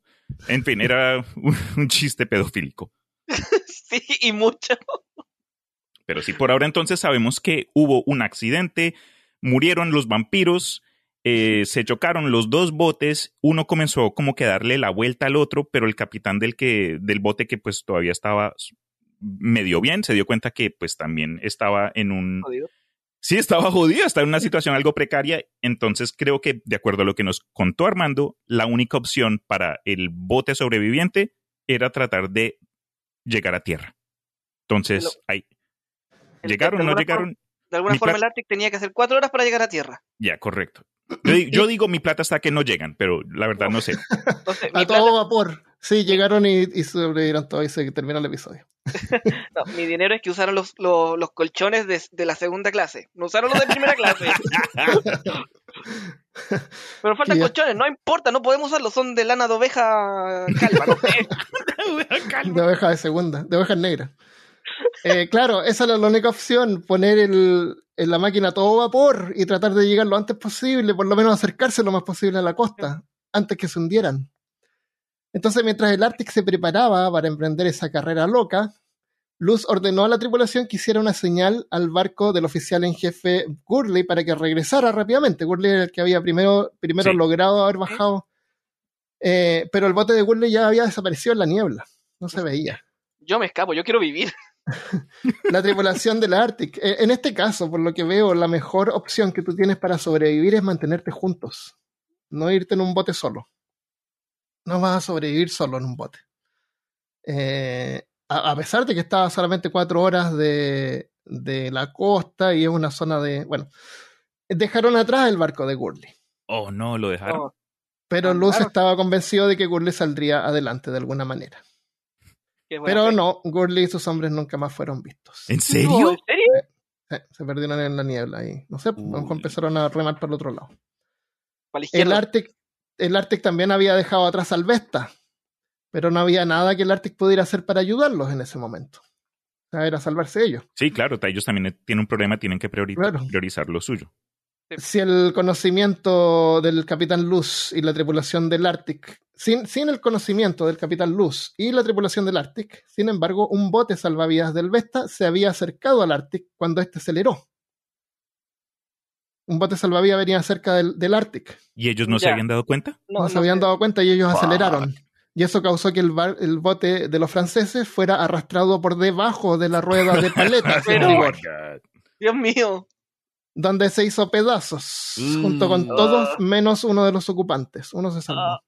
En fin, era un, un chiste pedofílico. [LAUGHS] Sí, y mucho. Pero sí, por ahora entonces sabemos que hubo un accidente, murieron los vampiros, eh, se chocaron los dos botes, uno comenzó como que darle la vuelta al otro, pero el capitán del, que, del bote que pues todavía estaba medio bien, se dio cuenta que pues también estaba en un, Jodido. Sí estaba jodido, estaba en una situación algo precaria. Entonces creo que, de acuerdo a lo que nos contó Armando, la única opción para el bote sobreviviente era tratar de llegar a tierra. Entonces, Pero- ahí. ¿Llegaron o no alguna llegaron? forma- De alguna Mi forma el Arctic tenía que hacer cuatro horas para llegar a tierra. Ya, correcto. Yo, di- yo [LAUGHS] digo mi plata hasta que no llegan, pero la verdad no sé. [LAUGHS] Entonces, mi, A plata- todo vapor. Sí, llegaron y, y sobrevivieron todo y se terminó el episodio. [LAUGHS] no, mi dinero es que usaron los, los, los colchones de, de la segunda clase. No usaron los de primera clase. [LAUGHS] Pero faltan colchones, no importa, no podemos usarlos, son de lana de oveja calva, no sé. [LAUGHS] De oveja de segunda, de ovejas negras. Eh, claro, esa era la única opción, poner el, en la máquina todo vapor y tratar de llegar lo antes posible, por lo menos acercarse lo más posible a la costa, antes que se hundieran. Entonces, mientras el Arctic se preparaba para emprender esa carrera loca, Luz ordenó a la tripulación que hiciera una señal al barco del oficial en jefe Gurley para que regresara rápidamente. Gurley era el que había primero, primero Sí. logrado haber bajado, Eh, pero el bote de Gurley ya había desaparecido en la niebla, no se veía. Yo me escapo, yo quiero vivir. [LAUGHS] la tripulación del Arctic. Eh, En este caso, por lo que veo, la mejor opción que tú tienes para sobrevivir es mantenerte juntos. No irte en un bote solo. No vas a sobrevivir solo en un bote. Eh, a, a pesar de que estaba solamente cuatro horas de, de la costa y es una zona de. Bueno, dejaron atrás el barco de Gurley. Oh, no, lo dejaron. Oh, Pero Ah, Luz claro. estaba convencido de que Gurley saldría adelante de alguna manera. Pero fe. no, Gurley y sus hombres nunca más fueron vistos. ¿En No, serio? ¿En serio? Eh, se perdieron en la niebla y no sé, Uy. empezaron a remar por el otro lado. Para la El. Arctic, el Arctic también había dejado atrás al Vesta, pero no había nada que el Arctic pudiera hacer para ayudarlos en ese momento. O sea, era salvarse ellos. Sí, claro, ellos también tienen un problema, tienen que priori- Claro. priorizar lo suyo. Si el conocimiento del Capitán Luz y la tripulación del Arctic, sin, sin el conocimiento del Capitán Luz y la tripulación del Arctic, sin embargo, un bote salvavidas del Vesta se había acercado al Arctic cuando éste aceleró. Un bote salvavidas venía cerca del, del Arctic. ¿Y ellos no se habían dado cuenta? No, se habían dado cuenta y ellos Fuck. aceleraron. Y eso causó que el, bar- el bote de los franceses fuera arrastrado por debajo de la rueda de [LAUGHS] Pero- rigor, Dios mío. donde se hizo pedazos, Mm. junto con todos menos uno de los ocupantes. Uno se salvó. Ah.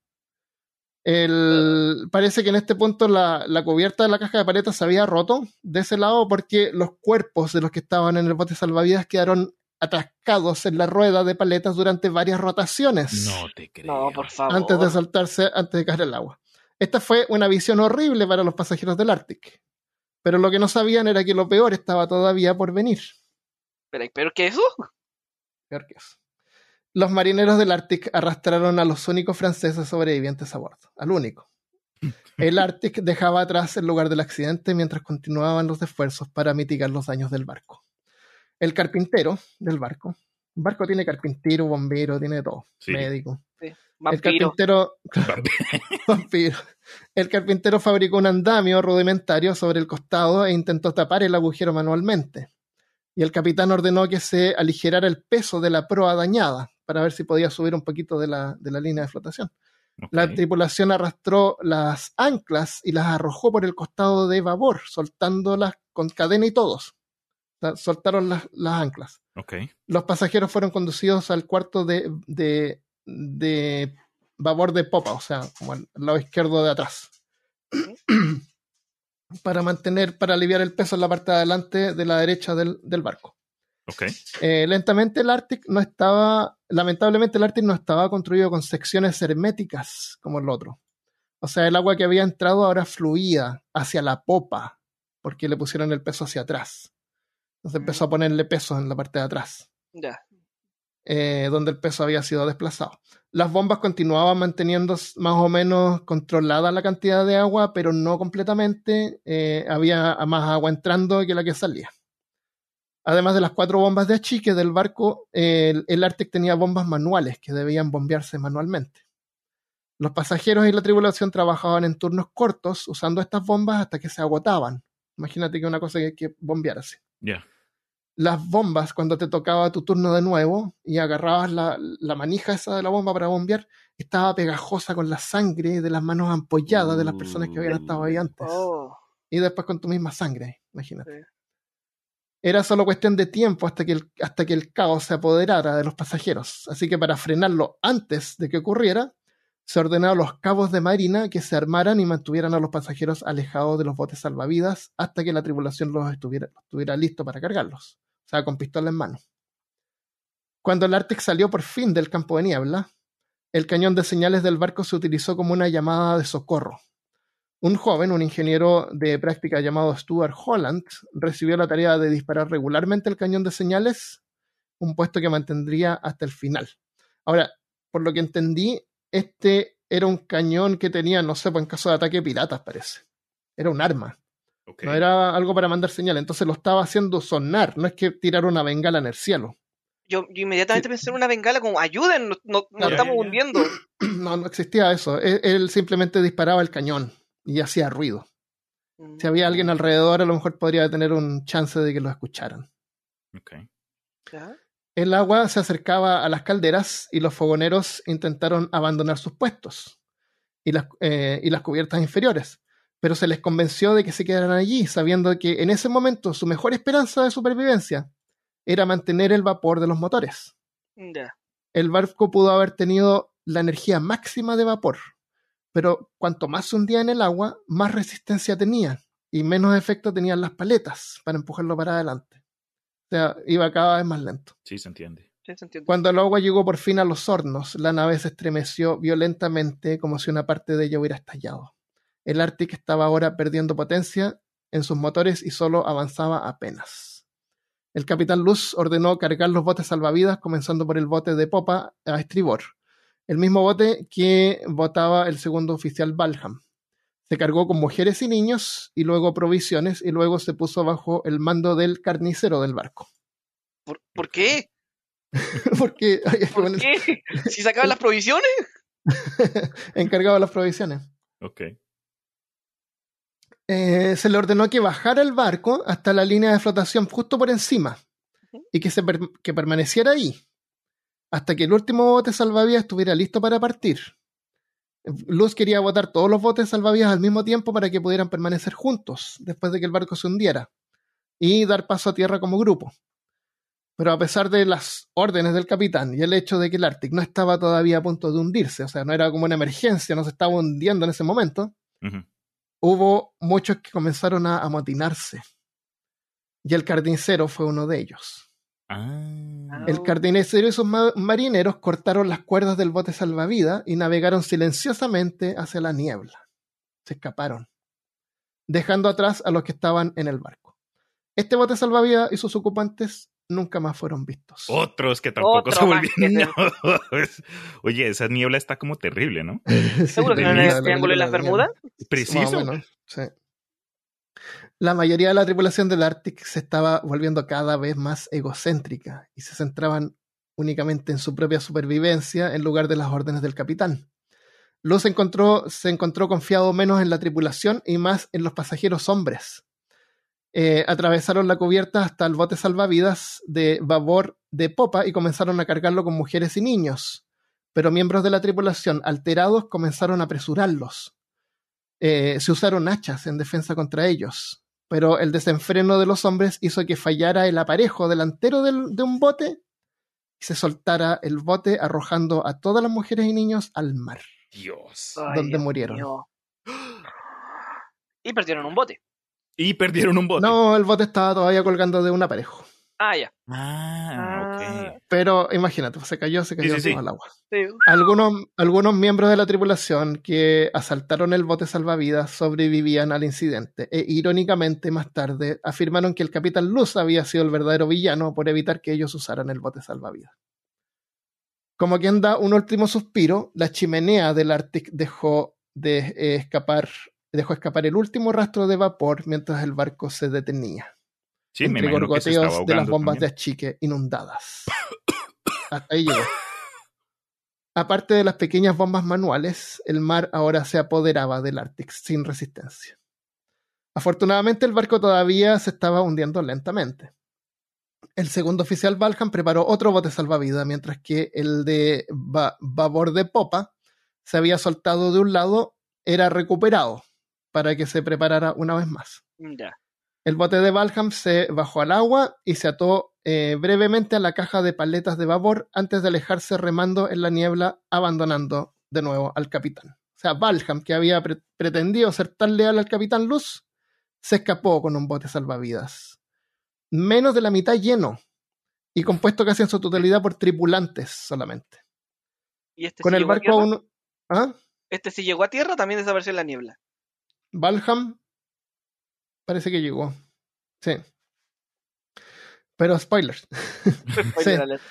El, parece que en este punto la, la cubierta de la caja de paletas se había roto de ese lado porque los cuerpos de los que estaban en el bote salvavidas quedaron atascados en la rueda de paletas durante varias rotaciones. No te creo. No, por favor. antes de saltarse, antes de caer al agua. Esta fue una visión horrible para los pasajeros del Arctic. Pero lo que no sabían era que lo peor estaba todavía por venir. Pero, ¿pero qué es eso? Peor que eso. Los marineros del Arctic arrastraron a los únicos franceses sobrevivientes a bordo, al único. [LAUGHS] El Arctic dejaba atrás el lugar del accidente mientras continuaban los esfuerzos para mitigar los daños del barco. El carpintero del barco, el barco tiene carpintero, bombero, tiene todo, Sí. médico. El Vampiro. carpintero, [LAUGHS] vampiro. El carpintero fabricó un andamio rudimentario sobre el costado e intentó tapar el agujero manualmente. Y el capitán ordenó que se aligerara el peso de la proa dañada para ver si podía subir un poquito de la, de la línea de flotación. La tripulación arrastró las anclas y las arrojó por el costado de babor, soltándolas con cadena y todos. Soltaron las, las anclas los pasajeros fueron conducidos al cuarto de, de, de babor de popa, o sea, como al lado izquierdo de atrás. [CLEARS THROAT] para mantener, para aliviar el peso en la parte de adelante de la derecha del, del barco. Eh, lentamente el Arctic no estaba, lamentablemente el Arctic no estaba construido con secciones herméticas como el otro. O sea, el agua que había entrado ahora fluía hacia la popa, porque le pusieron el peso hacia atrás. Entonces empezó a ponerle peso en la parte de atrás Ya. eh, donde el peso había sido desplazado. Las bombas continuaban manteniendo más o menos controlada la cantidad de agua, pero no completamente. eh, había más agua entrando que la que salía. Además de las cuatro bombas de achique del barco, eh, el, el Arctic tenía bombas manuales que debían bombearse manualmente. Los pasajeros y la tripulación trabajaban en turnos cortos usando estas bombas hasta que se agotaban. Imagínate que una cosa que hay que bombearse Ya. las bombas cuando te tocaba tu turno de nuevo y agarrabas la, la manija esa de la bomba para bombear, estaba pegajosa con la sangre de las manos ampolladas de las personas que habían estado ahí antes. Oh. Y después con tu misma sangre, imagínate. Sí. Era solo cuestión de tiempo hasta que, el, hasta que el caos se apoderara de los pasajeros. Así que para frenarlo antes de que ocurriera, se ordenó los cabos de marina que se armaran y mantuvieran a los pasajeros alejados de los botes salvavidas hasta que la tripulación los estuviera, estuviera listo para cargarlos. O sea, con pistola en mano. Cuando el Arctic salió por fin del campo de niebla, el cañón de señales del barco se utilizó como una llamada de socorro. Un joven, un ingeniero de práctica llamado Stuart Holland, recibió la tarea de disparar regularmente el cañón de señales, un puesto que mantendría hasta el final. Ahora, por lo que entendí, este era un cañón que tenía, no sé, pues en caso de ataque piratas parece. Era un arma, no era algo para mandar señal, entonces lo estaba haciendo sonar, no es que tirar una bengala en el cielo. Yo, yo inmediatamente pensé en una bengala como ayuden, nos, nos- nos Claro. estamos hundiendo. [CLEARS THROAT] No, no existía eso. Él, él simplemente disparaba el cañón y hacía ruido. Si había alguien alrededor, a lo mejor podría tener un chance de que lo escucharan. Ok. ¿Ya? El agua se acercaba a las calderas y los fogoneros intentaron abandonar sus puestos y las, eh, y las cubiertas inferiores. pero se les convenció de que se quedaran allí, sabiendo que en ese momento su mejor esperanza de supervivencia era mantener el vapor de los motores. El barco pudo haber tenido la energía máxima de vapor, pero cuanto más se hundía en el agua, más resistencia tenía y menos efecto tenían las paletas para empujarlo para adelante. O sea, iba cada vez más lento. Sí, se entiende. Sí, se entiende. Cuando el agua llegó por fin a los hornos, la nave se estremeció violentamente como si una parte de ella hubiera estallado. El Arctic estaba ahora perdiendo potencia en sus motores y solo avanzaba apenas. El capitán Luz ordenó cargar los botes salvavidas, comenzando por el bote de popa a estribor, el mismo bote que botaba el segundo oficial Balham. Se cargó con mujeres y niños y luego provisiones y luego se puso bajo el mando del carnicero del barco. ¿Por, por qué? [LAUGHS] Porque ¿Por qué? [LAUGHS] ¿Si se acaban las provisiones? [LAUGHS] encargado de las provisiones. Ok. Eh, se le ordenó que bajara el barco hasta la línea de flotación justo por encima y que, se per- que permaneciera ahí hasta que el último bote salvavidas estuviera listo para partir. Luz quería botar todos los botes salvavidas al mismo tiempo para que pudieran permanecer juntos después de que el barco se hundiera y dar paso a tierra como grupo. Pero a pesar de las órdenes del capitán y el hecho de que el Arctic no estaba todavía a punto de hundirse, o sea, no era como una emergencia, no se estaba hundiendo en ese momento, hubo muchos que comenzaron a amotinarse. Y el carnicero fue uno de ellos. Ah. El carnicero y sus ma- marineros cortaron las cuerdas del bote salvavidas y navegaron silenciosamente hacia la niebla. Se escaparon, dejando atrás a los que estaban en el barco. Este bote salvavidas y sus ocupantes nunca más fueron vistos. Otros que tampoco Otro se volvieron. Oye, esa niebla está como terrible, ¿no? Sí, ¿Seguro que no la el triángulo de las Bermudas? Más o Preciso. menos, sí. La mayoría de la tripulación del Arctic se estaba volviendo cada vez más egocéntrica y se centraban únicamente en su propia supervivencia en lugar de las órdenes del capitán. Luz se encontró confiado menos en la tripulación y más en los pasajeros hombres. Eh, atravesaron la cubierta hasta el bote salvavidas de babor de popa y comenzaron a cargarlo con mujeres y niños. Pero miembros de la tripulación, alterados, comenzaron a apresurarlos. Eh, se usaron hachas en defensa contra ellos, pero el desenfreno de los hombres hizo que fallara el aparejo delantero del- de un bote y se soltara el bote arrojando a todas las mujeres y niños al mar. Dios. Donde murieron. [GASPS] Y perdieron un bote. Y perdieron un bote. No, el bote estaba todavía colgando de un aparejo. Ah, ya. Ah, ok. Pero imagínate, se cayó, se cayó sí, al agua. Sí. Algunos, algunos miembros de la tripulación que asaltaron el bote salvavidas sobrevivían al incidente e irónicamente más tarde afirmaron que el capitán Luz había sido el verdadero villano por evitar que ellos usaran el bote salvavidas. Como quien da un último suspiro, la chimenea del Arctic dejó de eh, escapar, dejó escapar el último rastro de vapor mientras el barco se detenía Sí, me entre imagino que se estaba gorgoteos de las bombas de achique inundadas. [COUGHS] Hasta ahí llegó. Aparte de las pequeñas bombas manuales, el mar ahora se apoderaba del Ártico sin resistencia. Afortunadamente el barco todavía se estaba hundiendo lentamente. El segundo oficial Valham preparó otro bote salvavidas, mientras que el de ba- babor de popa se había soltado de un lado, era recuperado para que se preparara una vez más. Ya. El bote de Valham se bajó al agua y se ató eh, brevemente a la caja de paletas de babor antes de alejarse remando en la niebla, abandonando de nuevo al capitán. O sea, Valham, que había pre- pretendido ser tan leal al capitán Luz, se escapó con un bote salvavidas. Menos de la mitad lleno y compuesto casi en su totalidad por tripulantes solamente. ¿Y este Con sí el llegó a barco tierra? aún... ¿Ah? Este sí llegó a tierra, también desapareció en la niebla. Valham parece que llegó. Sí. Pero spoilers. Spoiler alert.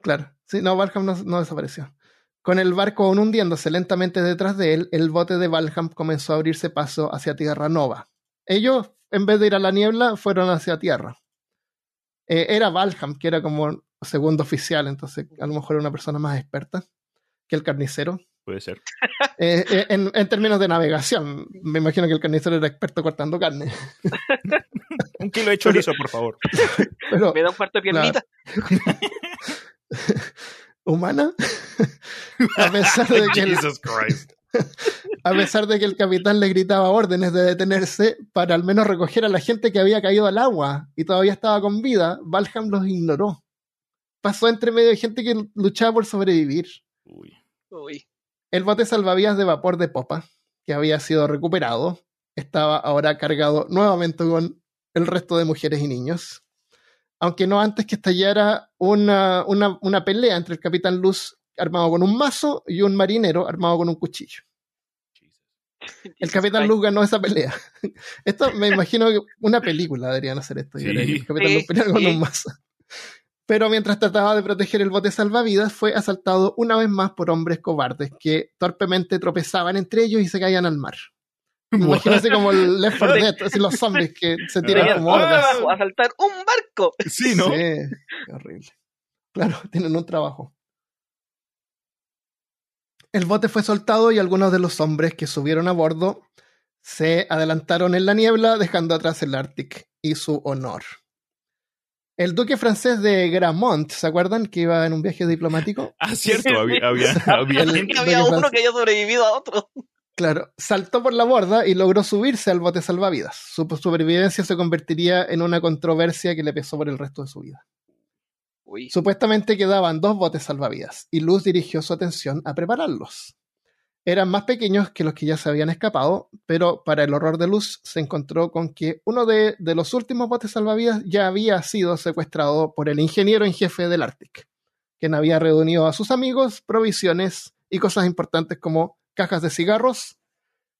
Claro. Sí, no, Valham no, no desapareció. Con el barco aún hundiéndose lentamente detrás de él, el bote de Valham comenzó a abrirse paso hacia Tierra Nova. Ellos, en vez de ir a la niebla, fueron hacia tierra. Eh, era Valham, que era como segundo oficial, entonces a lo mejor era una persona más experta que el carnicero. Puede ser. Eh, eh, en, en términos de navegación, me imagino que el carnicero era experto cortando carne. [LAUGHS] Un kilo de chorizo, por favor. [LAUGHS] Pero, Me da un cuarto de piernita. [LAUGHS] humana, a pesar de que el, Jesus Christ. a pesar de que el capitán le gritaba órdenes de detenerse para al menos recoger a la gente que había caído al agua y todavía estaba con vida, Valham los ignoró. Pasó entre medio de gente que luchaba por sobrevivir. Uy. Uy. El bote salvavidas de vapor de popa, que había sido recuperado, estaba ahora cargado nuevamente con el resto de mujeres y niños. Aunque no antes que estallara una, una, una pelea entre el capitán Luz armado con un mazo y un marinero armado con un cuchillo. El capitán Luz ganó esa pelea. [LAUGHS] Esto me imagino que una película deberían hacer esto. Sí. El capitán Sí, Luz peleaba con sí. un mazo. Pero mientras trataba de proteger el bote salvavidas, fue asaltado una vez más por hombres cobardes que torpemente tropezaban entre ellos y se caían al mar. [LAUGHS] Imagínense como el Left 4 Dead, así los zombies que se tiran como hordas. abajo, a saltar un barco. Sí, ¿no? Sí, qué horrible. Claro, [LAUGHS] tienen un trabajo. El bote fue soltado y algunos de los hombres que subieron a bordo se adelantaron en la niebla, dejando atrás el Arctic y su honor. El duque francés de Gramont, ¿se acuerdan que iba en un viaje diplomático? [LAUGHS] Ah, cierto, había, había, [LAUGHS] había El- gente- Que había uno que haya sobrevivido a otro. Claro, saltó por la borda y logró subirse al bote salvavidas. Su supervivencia se convertiría en una controversia que le pesó por el resto de su vida. Uy. Supuestamente quedaban dos botes salvavidas y Luz dirigió su atención a prepararlos. Eran más pequeños que los que ya se habían escapado, pero para el horror de Luz se encontró con que uno de, de los últimos botes salvavidas ya había sido secuestrado por el ingeniero en jefe del Arctic, quien había reunido a sus amigos, provisiones y cosas importantes como cajas de cigarros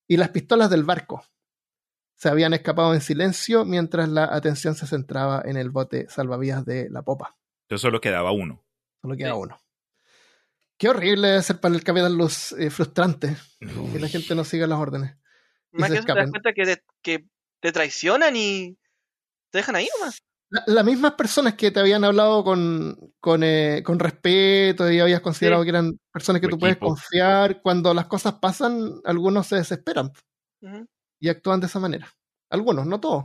y las pistolas del barco. Se habían escapado en silencio mientras la atención se centraba en el bote salvavidas de la popa. Entonces solo quedaba uno. Solo queda Sí. uno. Qué horrible debe ser para el capitán Luz, eh, frustrante que la gente no siga las órdenes. Más se que eso te das escapen. cuenta que te, que te traicionan y te dejan ahí nomás. La- las mismas personas que te habían hablado con, con, eh, con respeto y habías considerado Sí. que eran personas que Tu tú puedes confiar, cuando las cosas pasan, algunos se desesperan y actúan de esa manera. Algunos, no todos.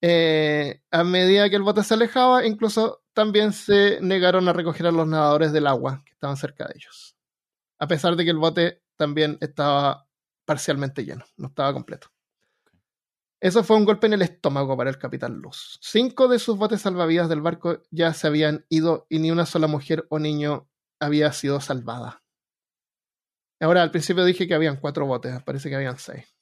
Eh, a medida que el bote se alejaba, incluso también se negaron a recoger a los nadadores del agua que estaban cerca de ellos. A pesar de que el bote también estaba parcialmente lleno, no estaba completo. Eso fue un golpe en el estómago para el capitán Luz. Cinco de sus botes salvavidas del barco ya se habían ido y ni una sola mujer o niño había sido salvada. Ahora, al principio dije que habían cuatro botes, parece que habían seis.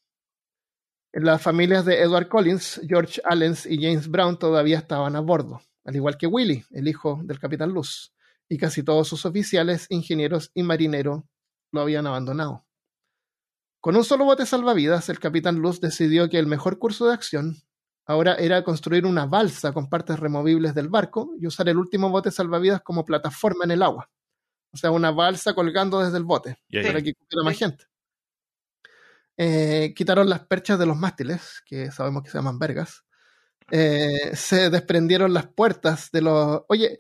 Las familias de Edward Collins, George Allens y James Brown todavía estaban a bordo, al igual que Willie, el hijo del capitán Luz, y casi todos sus oficiales, ingenieros y marineros lo habían abandonado. Con un solo bote salvavidas, el capitán Luz decidió que el mejor curso de acción ahora era construir una balsa con partes removibles del barco y usar el último bote salvavidas como plataforma en el agua. O sea, una balsa colgando desde el bote para que cupiera más gente. Eh, quitaron las perchas de los mástiles, que sabemos que se llaman vergas. Eh, se desprendieron las puertas de los. Oye,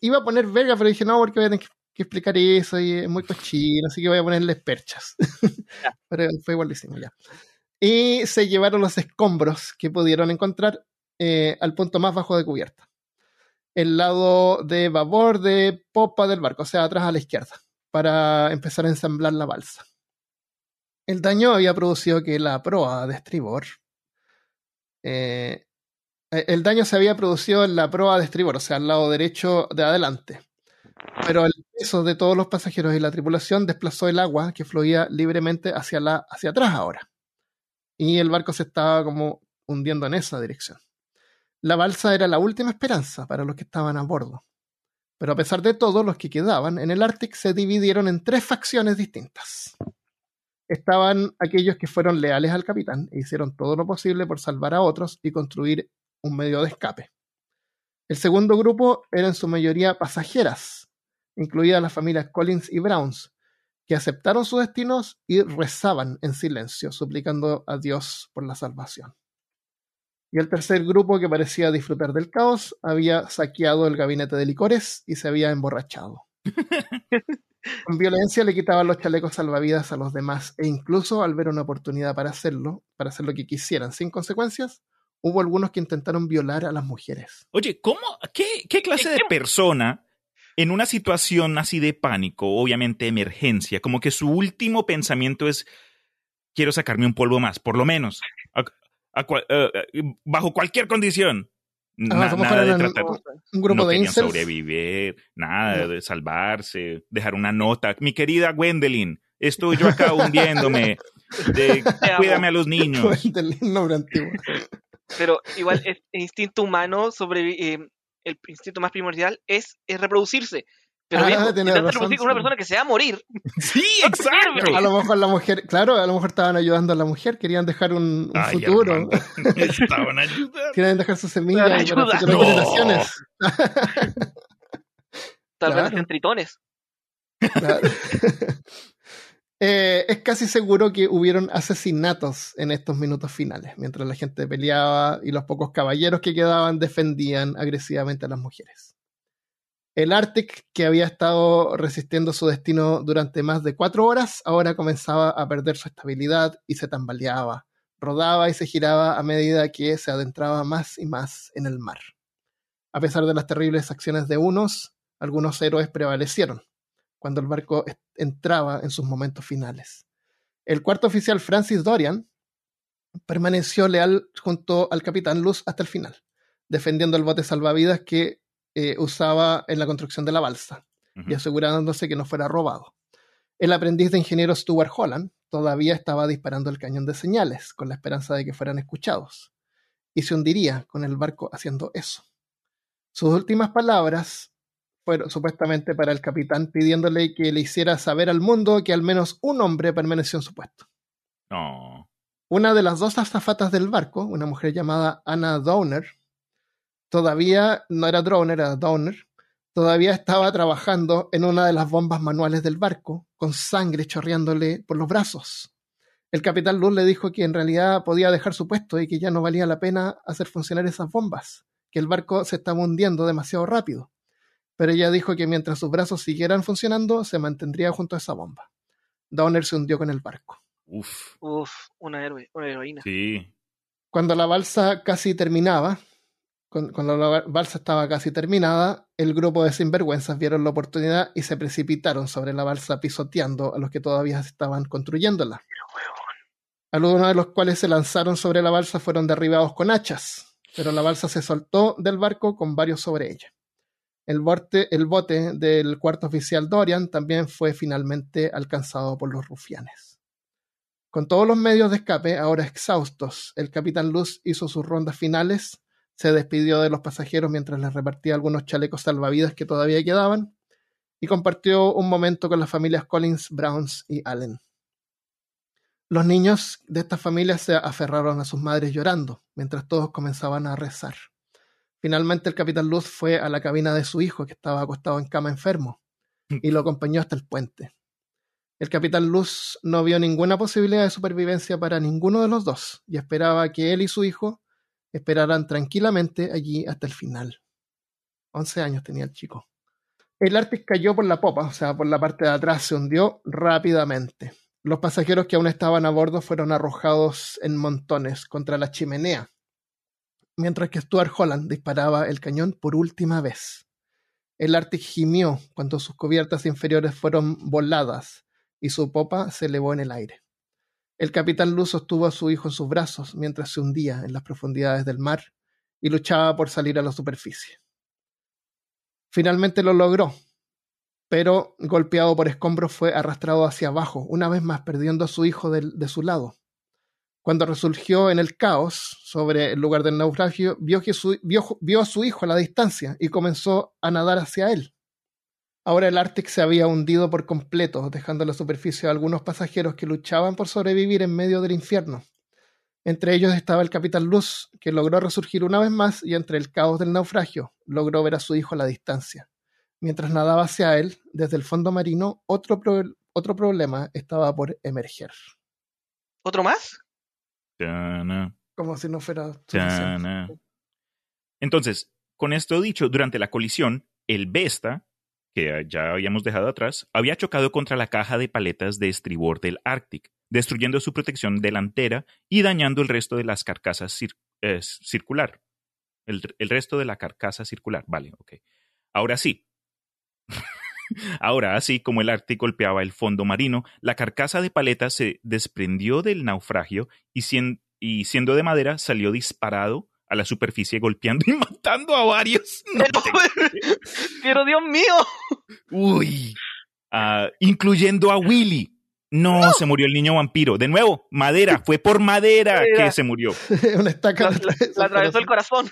iba a poner verga, pero dije no, porque voy a tener que, que explicar eso y es muy cochino, así que voy a ponerles perchas. [LAUGHS] pero fue igual lo hicimos ya. Y se llevaron los escombros que pudieron encontrar eh, al punto más bajo de cubierta. El lado de babor de popa del barco, o sea, atrás a la izquierda, para empezar a ensamblar la balsa. El daño había producido que la proa de estribor. eh, el daño se había producido en la proa de estribor, o sea, al lado derecho de adelante. Pero el peso de todos los pasajeros y la tripulación desplazó el agua que fluía libremente hacia, la, hacia atrás ahora. Y el barco se estaba como hundiendo en esa dirección. La balsa era la última esperanza para los que estaban a bordo. Pero a pesar de todo, los que quedaban en el Arctic se dividieron en tres facciones distintas estaban aquellos que fueron leales al capitán e hicieron todo lo posible por salvar a otros y construir un medio de escape. El segundo grupo era en su mayoría pasajeras, incluidas las familias Collins y Browns, que aceptaron sus destinos y rezaban en silencio, suplicando a Dios por la salvación. Y el tercer grupo, que parecía disfrutar del caos, había saqueado el gabinete de licores y se había emborrachado. [LAUGHS] Con violencia le quitaban los chalecos salvavidas a los demás e incluso al ver una oportunidad para hacerlo, para hacer lo que quisieran sin consecuencias, hubo algunos que intentaron violar a las mujeres. Oye, ¿cómo? ¿Qué, qué clase de persona en una situación así de pánico, obviamente emergencia, como que su último pensamiento es, quiero sacarme un polvo más, por lo menos, a- a cual- eh, eh, bajo cualquier condición. Na- nada de para tratar, un grupo no de querían incels. sobrevivir, nada No. de salvarse, dejar una nota. Mi querida Gwendolyn, estoy yo acá [LAUGHS] hundiéndome. De, cuídame a los niños. del nombre antiguo. Pero igual el instinto humano sobre eh, el instinto más primordial es, es reproducirse. Pero Ah, viejo, tenés intentar razón, reproducir con una sí. persona que se va a morir. [LAUGHS] Sí, exacto. [LAUGHS] A lo mejor la mujer, claro, a lo mejor estaban ayudando a la mujer, querían dejar un, un Ay, futuro, [LAUGHS] estaban ayudando. querían dejar su semilla Para futuras No. generaciones. Tal Claro. vez sean tritones. Claro. Eh, es casi seguro que hubieron asesinatos en estos minutos finales, mientras la gente peleaba y los pocos caballeros que quedaban defendían agresivamente a las mujeres. El Arctic, que había estado resistiendo su destino durante más de cuatro horas, ahora comenzaba a perder su estabilidad y se tambaleaba, rodaba y se giraba a medida que se adentraba más y más en el mar. A pesar de las terribles acciones de unos, algunos héroes prevalecieron cuando el barco entraba en sus momentos finales. El cuarto oficial Francis Dorian permaneció leal junto al capitán Luz hasta el final, defendiendo el bote salvavidas que eh, usaba en la construcción de la balsa y asegurándose que no fuera robado. El aprendiz de ingeniero Stuart Holland todavía estaba disparando el cañón de señales con la esperanza de que fueran escuchados, y se hundiría con el barco haciendo eso. Sus últimas palabras fueron supuestamente para el capitán pidiéndole que le hiciera saber al mundo que al menos un hombre permaneció en su puesto. No. Una de las dos azafatas del barco, una mujer llamada Anna Downer, todavía no era Drowner, era Downer, todavía estaba trabajando en una de las bombas manuales del barco, con sangre chorreándole por los brazos. El capitán Luz le dijo que en realidad podía dejar su puesto y que ya no valía la pena hacer funcionar esas bombas, que el barco se estaba hundiendo demasiado rápido. Pero ella dijo que mientras sus brazos siguieran funcionando, se mantendría junto a esa bomba. Downer se hundió con el barco. Uf. Uf, una, héroe, una heroína. Sí. Cuando la balsa casi terminaba, cuando la balsa estaba casi terminada, el grupo de sinvergüenzas vieron la oportunidad y se precipitaron sobre la balsa pisoteando a los que todavía estaban construyéndola. Algunos de los cuales se lanzaron sobre la balsa fueron derribados con hachas, pero la balsa se soltó del barco con varios sobre ella. El el bote del cuarto oficial Dorian también fue finalmente alcanzado por los rufianes. Con todos los medios de escape ahora exhaustos, el capitán Luz hizo sus rondas finales, se despidió de los pasajeros mientras les repartía algunos chalecos salvavidas que todavía quedaban y compartió un momento con las familias Collins, Browns y Allen. Los niños de estas familias se aferraron a sus madres llorando, mientras todos comenzaban a rezar. Finalmente el capitán Luz fue a la cabina de su hijo, que estaba acostado en cama enfermo, y lo acompañó hasta el puente. El capitán Luz no vio ninguna posibilidad de supervivencia para ninguno de los dos, y esperaba que él y su hijo esperaran tranquilamente allí hasta el final. Once años tenía el chico. El Arpis cayó por la popa, o sea, por la parte de atrás, se hundió rápidamente. Los pasajeros que aún estaban a bordo fueron arrojados en montones contra la chimenea, mientras que Stuart Holland disparaba el cañón por última vez. El Arctic gimió cuando sus cubiertas inferiores fueron voladas y su popa se elevó en el aire. El capitán Luz sostuvo a su hijo en sus brazos mientras se hundía en las profundidades del mar y luchaba por salir a la superficie. Finalmente lo logró, pero golpeado por escombros fue arrastrado hacia abajo, una vez más perdiendo a su hijo de, su lado. Cuando resurgió en el caos sobre el lugar del naufragio, vio a su hijo a la distancia y comenzó a nadar hacia él. Ahora el Arctic se había hundido por completo, dejando en la superficie a algunos pasajeros que luchaban por sobrevivir en medio del infierno. Entre ellos estaba el capitán Luz, que logró resurgir una vez más y entre el caos del naufragio logró ver a su hijo a la distancia. Mientras nadaba hacia él, desde el fondo marino, otro, pro otro problema estaba por emerger. ¿Otro más? Tana, Como si no fuera. Entonces, con esto dicho, durante la colisión, el Vesta, que ya habíamos dejado atrás, había chocado contra la caja de paletas de estribor del Arctic, destruyendo su protección delantera y dañando el resto de las carcasas cir eh, circular. El, el, resto de la carcasa circular. Vale, ok. Ahora sí. [LAUGHS] Ahora, así como el Arctic golpeaba el fondo marino, la carcasa de paleta se desprendió del naufragio y, y siendo de madera salió disparado a la superficie golpeando y [LAUGHS] matando a varios. [LAUGHS] No te- [LAUGHS] Pero Dios mío. Uy. Ah, incluyendo a Willy. No, se murió el niño vampiro. De nuevo, madera. Fue por madera Madera. que se murió. Una estaca. La, la- la atravesó el corazón.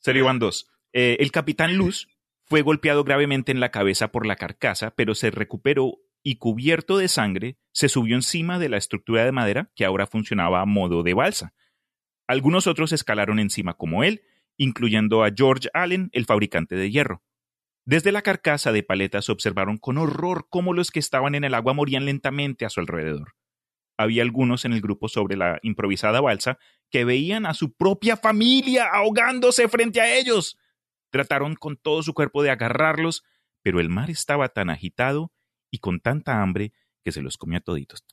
Serio van dos. Eh, el capitán Luz fue golpeado gravemente en la cabeza por la carcasa, pero se recuperó y cubierto de sangre, se subió encima de la estructura de madera que ahora funcionaba a modo de balsa. Algunos otros escalaron encima como él, incluyendo a George Allen, el fabricante de hierro. Desde la carcasa de paletas observaron con horror cómo los que estaban en el agua morían lentamente a su alrededor. Había algunos en el grupo sobre la improvisada balsa que veían a su propia familia ahogándose frente a ellos. Trataron con todo su cuerpo de agarrarlos, pero el mar estaba tan agitado y con tanta hambre que se los comió toditos.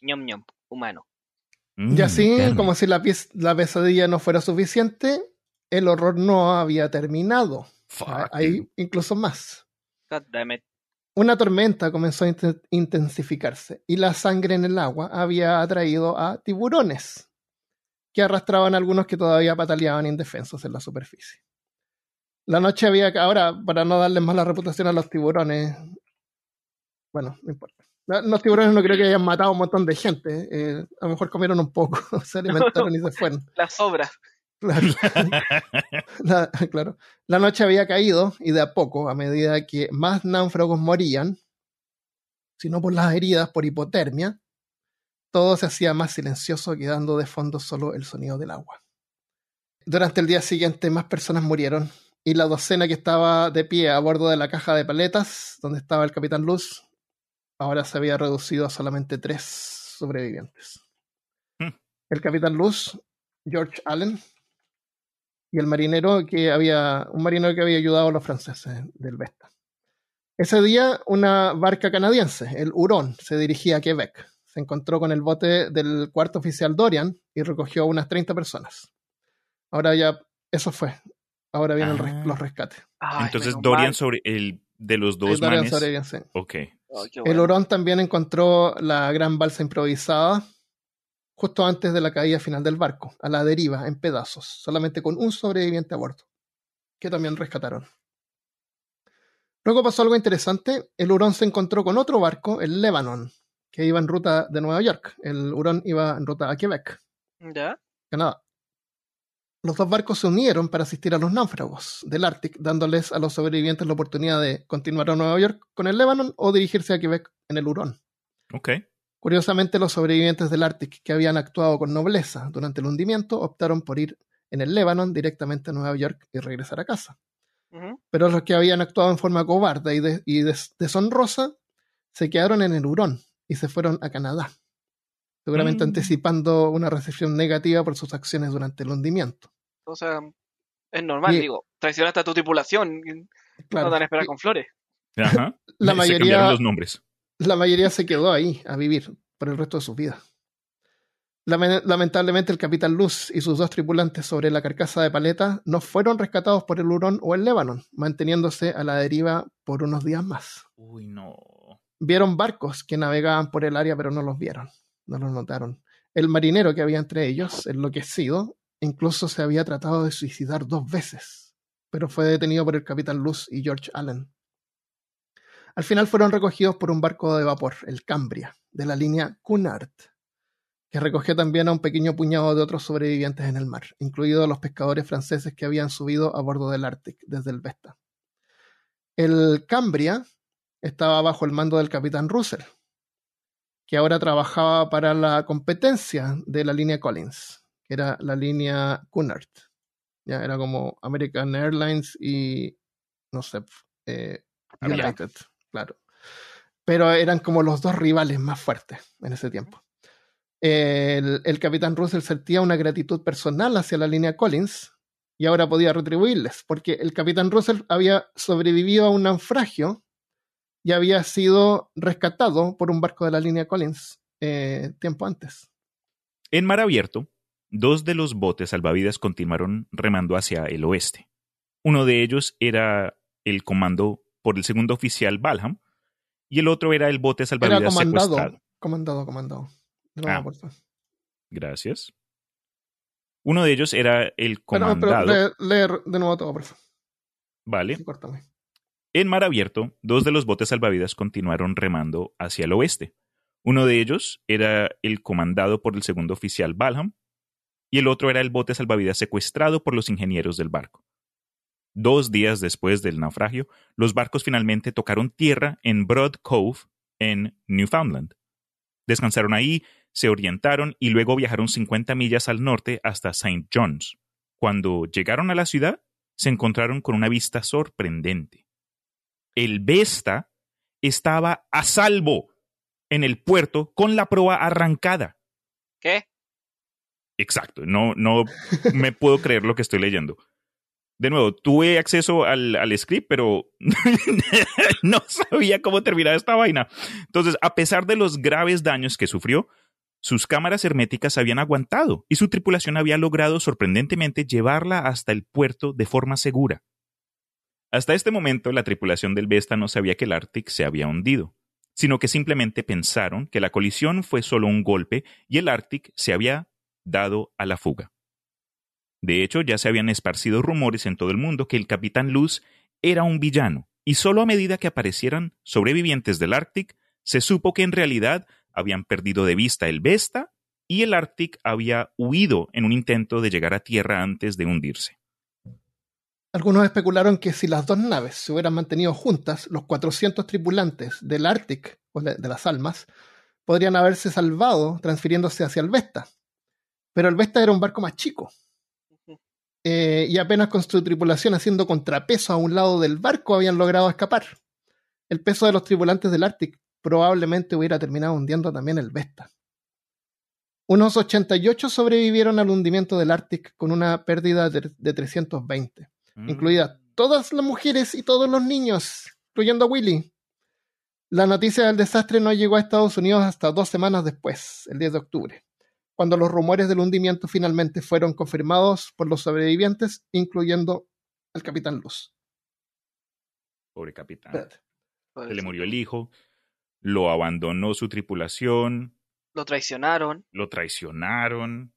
ñom ñom, humano. Y así, Mm, carne. como si la, la pesadilla no fuera suficiente, el horror no había terminado. Fuck, Ah, Hay incluso más. God damn it. Una tormenta comenzó a inten- intensificarse y la sangre en el agua había atraído a tiburones que arrastraban a algunos que todavía pataleaban indefensos en la superficie. La noche había... Ahora, para no darles mala reputación a los tiburones, bueno, no importa. Los tiburones no creo que hayan matado a un montón de gente. eh, a lo mejor comieron un poco, [LAUGHS] se alimentaron y se fueron. [LAUGHS] Las sobras. Claro. [LAUGHS] La, claro. La noche había caído y de a poco, a medida que más náufragos morían, si no por las heridas, por hipotermia, todo se hacía más silencioso, quedando de fondo solo el sonido del agua. Durante el día siguiente, más personas murieron y la docena que estaba de pie a bordo de la caja de paletas, donde estaba el capitán Luz, ahora se había reducido a solamente tres sobrevivientes. Hmm. El capitán Luz, George Allen, y el marinero que había, un marinero que había ayudado a los franceses del Vesta. Ese día, una barca canadiense, el Huron, se dirigía a Quebec. Se encontró con el bote del cuarto oficial Dorian y recogió unas 30 personas. Ahora ya, eso fue. Ahora vienen el res- Ah. los rescates. Ay, Entonces Dorian mal. sobre el de los dos Dorian manes. sobrevivió, sí. Ok. Qué El. Hurón también encontró la gran balsa improvisada justo antes de la caída final del barco, a la deriva, en pedazos, solamente con un sobreviviente a bordo, que también rescataron. Luego pasó algo interesante. El Hurón se encontró con otro barco, el Lebanon, que iba en ruta de Nueva York. El Hurón iba en ruta a Quebec, ¿Ya? Canadá. Los dos barcos se unieron para asistir a los náufragos del Ártico, dándoles a los sobrevivientes la oportunidad de continuar a Nueva York con el Lebanon o dirigirse a Quebec en el Hurón. Curiosamente, los sobrevivientes del Ártico que habían actuado con nobleza durante el hundimiento optaron por ir en el Lebanon directamente a Nueva York y regresar a casa. Pero los que habían actuado en forma cobarde y, de- y des- deshonrosa se quedaron en el Hurón y se fueron a Canadá, seguramente Mm. anticipando una recepción negativa por sus acciones durante el hundimiento. O sea, es normal, Y- digo. Traicionaste a tu tripulación. Claro, No te esperar y con flores. Ajá. [LAUGHS] La Se mayoría- cambiaron los nombres. la mayoría se quedó ahí a vivir por el resto de sus vidas. Lame- Lamentablemente, el capitán Luz y sus dos tripulantes sobre la carcasa de paleta no fueron rescatados por el Hurón o el Lebanon, manteniéndose a la deriva por unos días más. Uy, no. Vieron barcos que navegaban por el área, pero no los vieron, no los notaron. El marinero que había entre ellos, enloquecido, incluso se había tratado de suicidar dos veces, pero fue detenido por el capitán Luz y George Allen. Al final fueron recogidos por un barco de vapor, el Cambria, de la línea Cunard, que recogió también a un pequeño puñado de otros sobrevivientes en el mar, incluidos los pescadores franceses que habían subido a bordo del Arctic desde el Vesta. El Cambria estaba bajo el mando del capitán Russell, que ahora trabajaba para la competencia de la línea Collins, que era la línea Cunard. Ya era como American Airlines y no sé, eh, Avianca. United, claro. Pero eran como los dos rivales más fuertes en ese tiempo. El, el capitán Russell sentía una gratitud personal hacia la línea Collins y ahora podía retribuirles, porque el capitán Russell había sobrevivido a un naufragio y había sido rescatado por un barco de la línea Collins eh, tiempo antes. En mar abierto, dos de los botes salvavidas continuaron remando hacia el oeste. Uno de ellos era el comando por el segundo oficial Balham y el otro era el bote Era salvavidas comandado. secuestrado. Comandado, comandado. Ah. Gracias. Uno de ellos era el Pero, pero comandado. leer, leer de nuevo todo, por favor. vale. Sí. En mar abierto, dos de los botes salvavidas continuaron remando hacia el oeste. Uno de ellos era el comandado por el segundo oficial Balham y el otro era el bote salvavidas secuestrado por los ingenieros del barco. Dos días después del naufragio, los barcos finalmente tocaron tierra en Broad Cove, en Newfoundland. Descansaron ahí, se orientaron y luego viajaron 50 millas al norte hasta St. John's. Cuando llegaron a la ciudad, se encontraron con una vista sorprendente. El Vesta estaba a salvo en el puerto con la proa arrancada. ¿Qué? Exacto, no, no me puedo creer lo que estoy leyendo. De nuevo, tuve acceso al, al script, pero [LAUGHS] no sabía cómo terminar esta vaina. Entonces, a pesar de los graves daños que sufrió, sus cámaras herméticas habían aguantado y su tripulación había logrado sorprendentemente llevarla hasta el puerto de forma segura. Hasta este momento, la tripulación del Vesta no sabía que el Arctic se había hundido, sino que simplemente pensaron que la colisión fue solo un golpe y el Arctic se había dado a la fuga. De hecho, ya se habían esparcido rumores en todo el mundo que el capitán Luz era un villano, y solo a medida que aparecieran sobrevivientes del Arctic, se supo que en realidad habían perdido de vista el Vesta y el Arctic había huido en un intento de llegar a tierra antes de hundirse. Algunos especularon que si las dos naves se hubieran mantenido juntas, los 400 tripulantes del Arctic, o de de las almas, podrían haberse salvado transfiriéndose hacia el Vesta. Pero el Vesta era un barco más chico. Eh, y apenas con su tripulación haciendo contrapeso a un lado del barco habían logrado escapar. El peso de los tripulantes del Arctic probablemente hubiera terminado hundiendo también el Vesta. Unos 88 sobrevivieron al hundimiento del Arctic con una pérdida de, de 320 Mm. incluidas todas las mujeres y todos los niños, incluyendo a Willy. La noticia del desastre no llegó a Estados Unidos hasta dos semanas después, el 10 de octubre, cuando los rumores del hundimiento finalmente fueron confirmados por los sobrevivientes, incluyendo al capitán Luz. Pobre capitán. Espérate. Se le murió el hijo, lo abandonó su tripulación, Lo traicionaron. lo traicionaron.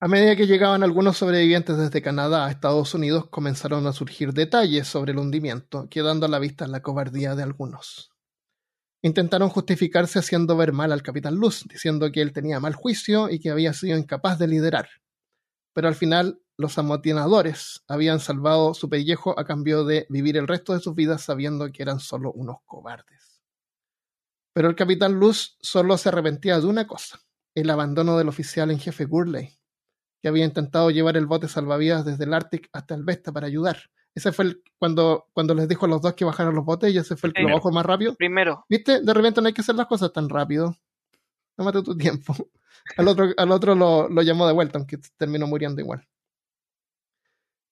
A medida que llegaban algunos sobrevivientes desde Canadá a Estados Unidos, comenzaron a surgir detalles sobre el hundimiento, quedando a la vista la cobardía de algunos. Intentaron justificarse haciendo ver mal al capitán Luz, diciendo que él tenía mal juicio y que había sido incapaz de liderar. Pero al final, los amotinadores habían salvado su pellejo a cambio de vivir el resto de sus vidas sabiendo que eran solo unos cobardes. Pero el capitán Luz solo se arrepentía de una cosa, el abandono del oficial en jefe Gurley, que había intentado llevar el bote salvavidas desde el Arctic hasta el Vesta para ayudar. Ese fue el, cuando, cuando les dijo a los dos que bajaran los botes y ese fue el que lo bajó más rápido. Primero, ¿Viste? De repente no hay que hacer las cosas tan rápido. Tómate tu tiempo. [LAUGHS] Al otro, al otro lo, lo llamó de vuelta, aunque terminó muriendo igual.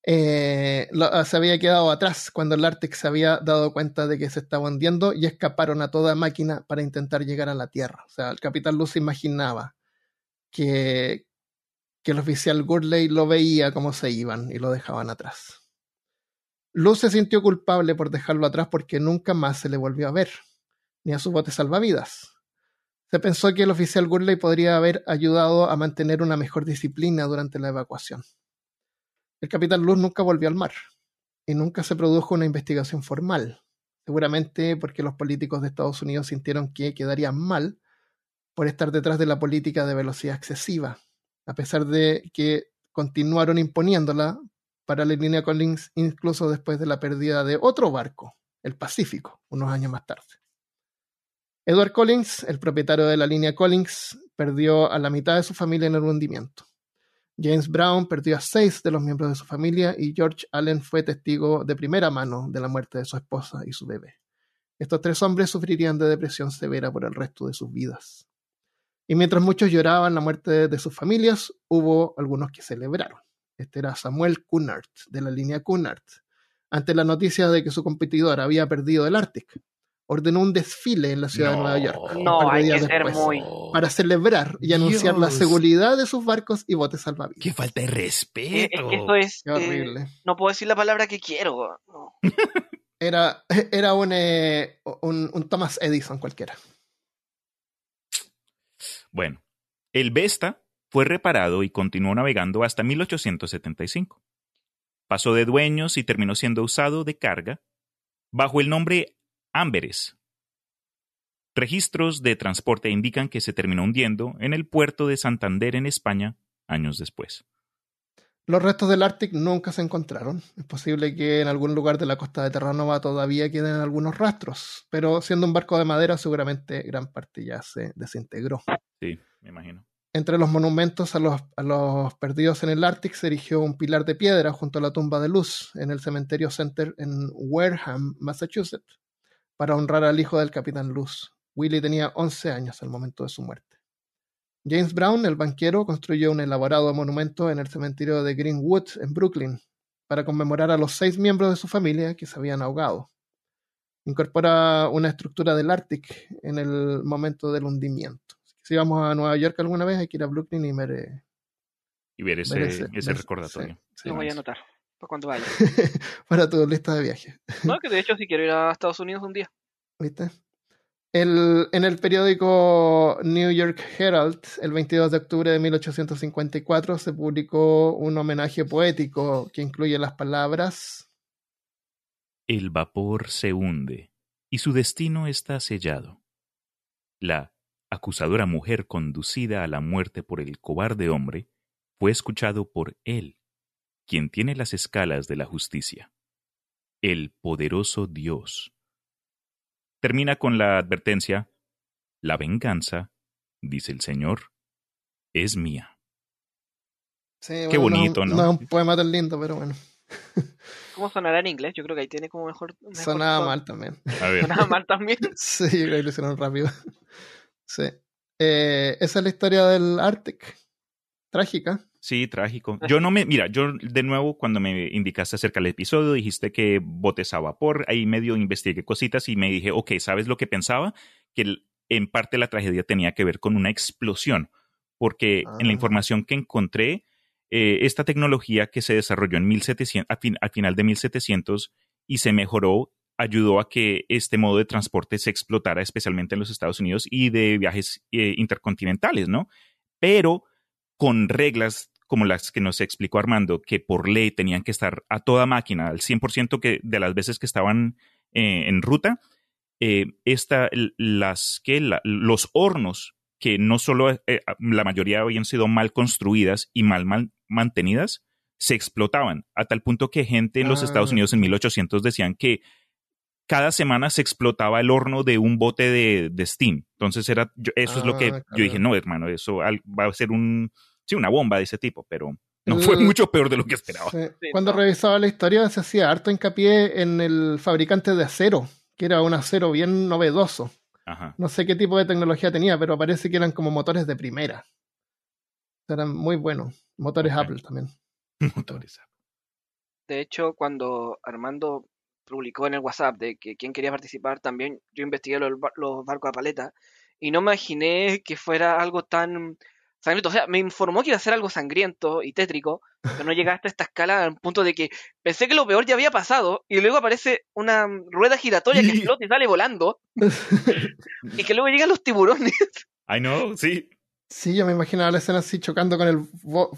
Eh, lo- se había quedado atrás cuando el Arctic se había dado cuenta de que se estaba hundiendo y escaparon a toda máquina para intentar llegar a la Tierra. O sea, el capitán Luz imaginaba que, que el oficial Gurley lo veía cómo se iban y lo dejaban atrás. Luz se sintió culpable por dejarlo atrás porque nunca más se le volvió a ver, ni a su bote salvavidas. Se pensó que el oficial Gurley podría haber ayudado a mantener una mejor disciplina durante la evacuación. El capitán Luz nunca volvió al mar y nunca se produjo una investigación formal, seguramente porque los políticos de Estados Unidos sintieron que quedarían mal por estar detrás de la política de velocidad excesiva, a pesar de que continuaron imponiéndola para la línea Collins incluso después de la pérdida de otro barco, el Pacífico, unos años más tarde. Edward Collins, el propietario de la línea Collins, perdió a la mitad de su familia en el hundimiento. James Brown perdió a seis de los miembros de su familia y George Allen fue testigo de primera mano de la muerte de su esposa y su bebé. Estos tres hombres sufrirían de depresión severa por el resto de sus vidas. Y mientras muchos lloraban la muerte de sus familias, hubo algunos que celebraron. Este era Samuel Cunard, de la línea Cunard, ante la noticia de que su competidor había perdido el Arctic. ordenó un desfile en la ciudad de Nueva York. No, hay que días ser después, muy. Para celebrar y anunciar la seguridad de sus barcos y botes salvavidas. ¡Qué falta de Es, respeto! que eso es. Qué eh, horrible. no puedo decir la palabra que quiero. no. Era, [LAUGHS] era un, eh, un, un Thomas Edison cualquiera. Bueno, el Vesta fue reparado y continuó navegando hasta 1875. Pasó de dueños y terminó siendo usado de carga bajo el nombre Amberes. Registros de transporte indican que se terminó hundiendo en el puerto de Santander en España años después. Los restos del Arctic nunca se encontraron. Es posible que en algún lugar de la costa de Terranova todavía queden algunos rastros, pero siendo un barco de madera seguramente gran parte ya se desintegró. Sí, me imagino. Entre los monumentos a los, a los perdidos en el Ártico se erigió un pilar de piedra junto a la tumba de Luz en el cementerio Center en Wareham, Massachusetts, para honrar al hijo del capitán Luz. Willie tenía 11 años al momento de su muerte. James Brown, el banquero, construyó un elaborado monumento en el cementerio de Greenwood, en Brooklyn, para conmemorar a los seis miembros de su familia que se habían ahogado. Incorpora una estructura del Arctic en el momento del hundimiento. Si vamos a Nueva York alguna vez, hay que ir a Brooklyn y ver, eh, Y ver ese, ver ese, ese- recordatorio. sí, Lo voy a anotar para cuando vaya. [LAUGHS] para tu lista de viajes. No, que de hecho sí quiero ir a Estados Unidos un día. ¿Viste? El- en el periódico New York Herald, el 22 de octubre de 1854, se publicó un homenaje poético que incluye las palabras El vapor se hunde y su destino está sellado. La acusadora mujer conducida a la muerte por el cobarde hombre fue escuchado por él, quien tiene las escalas de la justicia. El poderoso Dios. Termina con la advertencia, la venganza, dice el Señor, es mía. Sí, Qué bueno, bonito, ¿no? No es un poema tan lindo, pero bueno. [LAUGHS] ¿Cómo sonará en inglés? Yo creo que ahí tiene como mejor. mejor Sonaba mal también. A ver, Sonaba mal también. [LAUGHS] Sí, yo creo que lo hicieron rápido. [LAUGHS] Sí. Eh, esa es la historia del Arctic. Trágica. Sí, trágico. Yo no me, mira, yo de nuevo cuando me indicaste acerca del episodio, dijiste que botes a vapor, ahí medio investigué cositas y me dije, ok, ¿sabes lo que pensaba? Que en parte la tragedia tenía que ver con una explosión, porque en la Ah. información que encontré, eh, esta tecnología que se desarrolló en 1700, a fin- al final de 1700 y se mejoró, ayudó a que este modo de transporte se explotara especialmente en los Estados Unidos y de viajes eh, intercontinentales, ¿no? Pero con reglas como las que nos explicó Armando, que por ley tenían que estar a toda máquina, al 100% que, de las veces que estaban eh, en ruta, eh, esta, las, que la- los hornos, que no solo eh, la mayoría habían sido mal construidas y mal, mal mantenidas, se explotaban, a tal punto que gente en los Ah, Estados Unidos en 1800 decían que cada semana se explotaba el horno de un bote de, de Steam. Entonces era, yo- eso es lo que Ah, yo dije, no, hermano, eso al- va a ser un, sí, una bomba de ese tipo, pero no fue mucho peor de lo que esperaba. Sí. Cuando revisaba la historia se hacía harto hincapié en el fabricante de acero, que era un acero bien novedoso. Ajá. No sé qué tipo de tecnología tenía, pero parece que eran como motores de primera. Eran muy buenos. Motores. Apple también. [LAUGHS] Motores. De hecho, cuando Armando publicó en el WhatsApp de que quién quería participar, también yo investigué los, bar- los barcos a paleta y no imaginé que fuera algo tan sangriento. O sea, me informó que iba a ser algo sangriento y tétrico, pero no llegaste a esta escala al punto de que pensé que lo peor ya había pasado y luego aparece una rueda giratoria que [LAUGHS] explota y sale volando [LAUGHS] y que luego llegan los tiburones. I know, sí. Sí, yo me imaginaba la escena así chocando con el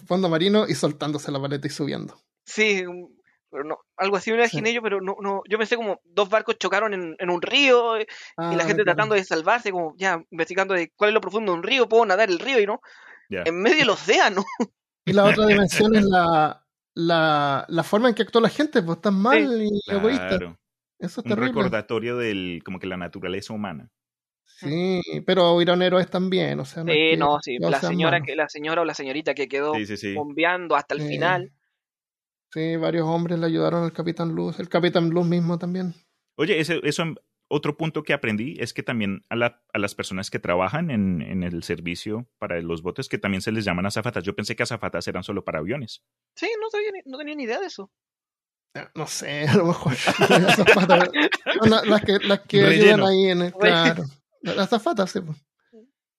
fondo marino y soltándose la paleta y subiendo. Sí, mm, pero no, algo así me imaginé yo, pero no, no, yo pensé como dos barcos chocaron en, en un río y la Ah, gente claro. tratando de salvarse, como ya investigando de cuál es lo profundo de un río, puedo nadar el río y no, En medio del océano. Y la otra [LAUGHS] dimensión es la, la, la forma en que actuó la gente, pues tan mal y egoísta. Claro. Eso es Un terrible. recordatorio del, como que la naturaleza humana. Sí, pero hubieron héroes también, o sea, no es Sí, que no, sí, la señora, que, la señora o la señorita que quedó Sí, sí, sí. bombeando hasta el Sí. final. Sí, varios hombres le ayudaron al Capitán Luz, el Capitán Luz mismo también. Oye, ese, eso otro punto que aprendí es que también a, la- a las personas que trabajan en, en el servicio para los botes, que también se les llaman azafatas. Yo pensé que azafatas eran solo para aviones. Sí, no, sabía no tenía ni idea de eso. No sé, [LAUGHS] a lo mejor. Las azafatas, no, las que, las que ayudan Relleno. ahí en el. Claro. Las azafatas, sí. pues.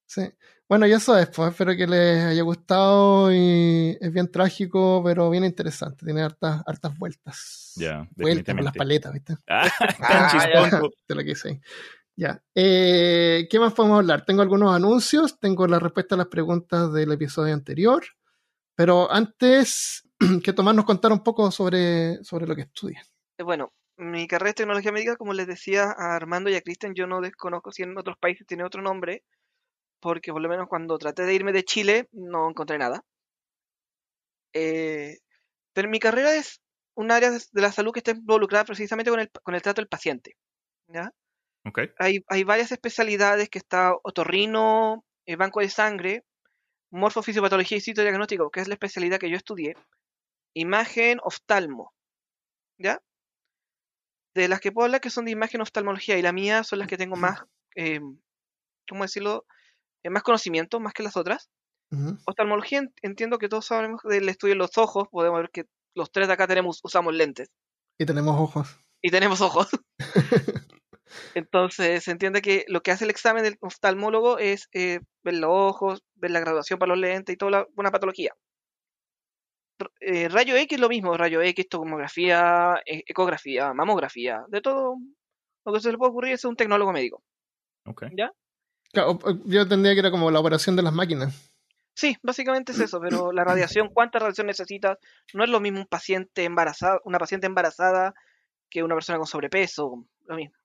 Sí. Bueno, y eso es, pues. Espero que les haya gustado. Y es bien trágico, pero bien interesante. Tiene hartas, hartas vueltas. Ya, Vueltas con las paletas, ¿viste? [LAUGHS] Ah, [LAUGHS] Ah, chisponto. Te lo quise ahí. Ya. Eh, ¿Qué más podemos hablar? Tengo algunos anuncios, tengo la respuesta a las preguntas del episodio anterior, pero antes [CLEARS THROAT] que Tomás nos contara un poco sobre, sobre lo que estudia. Eh, Bueno, mi carrera es tecnología médica, como les decía a Armando y a Cristian, yo no desconozco si en otros países tiene otro nombre, porque por lo menos cuando traté de irme de Chile no encontré nada. Eh, pero mi carrera es un área de la salud que está involucrada precisamente con el, con el trato del paciente. ¿ya? Ok. Hay, hay varias especialidades que está otorrino, eh, banco de sangre, morfofisiopatología y citodiagnóstico, que es la especialidad que yo estudié, imagen, oftalmo, ¿ya? De las que puedo hablar que son de imagen, oftalmología, y la mía son las que tengo más, eh, ¿cómo decirlo? Eh, más conocimiento, más que las otras. Ujú. Oftalmología en- entiendo que todos sabemos del estudio de los ojos, podemos ver que los tres de acá tenemos, usamos lentes Y tenemos ojos. y tenemos ojos. [LAUGHS] Entonces se entiende que lo que hace el examen del oftalmólogo es eh, ver los ojos, ver la graduación para los lentes y toda la, una patología. R- eh, rayo X lo mismo, rayo X, tomografía, e- ecografía, mamografía, de todo lo que se le puede ocurrir es un tecnólogo médico. ok. Claro, Yo entendía que era como la operación de las máquinas. Sí, básicamente es eso, pero la radiación, ¿cuánta radiación necesitas? No es lo mismo un paciente embarazada, una paciente embarazada que una persona con sobrepeso, lo mismo.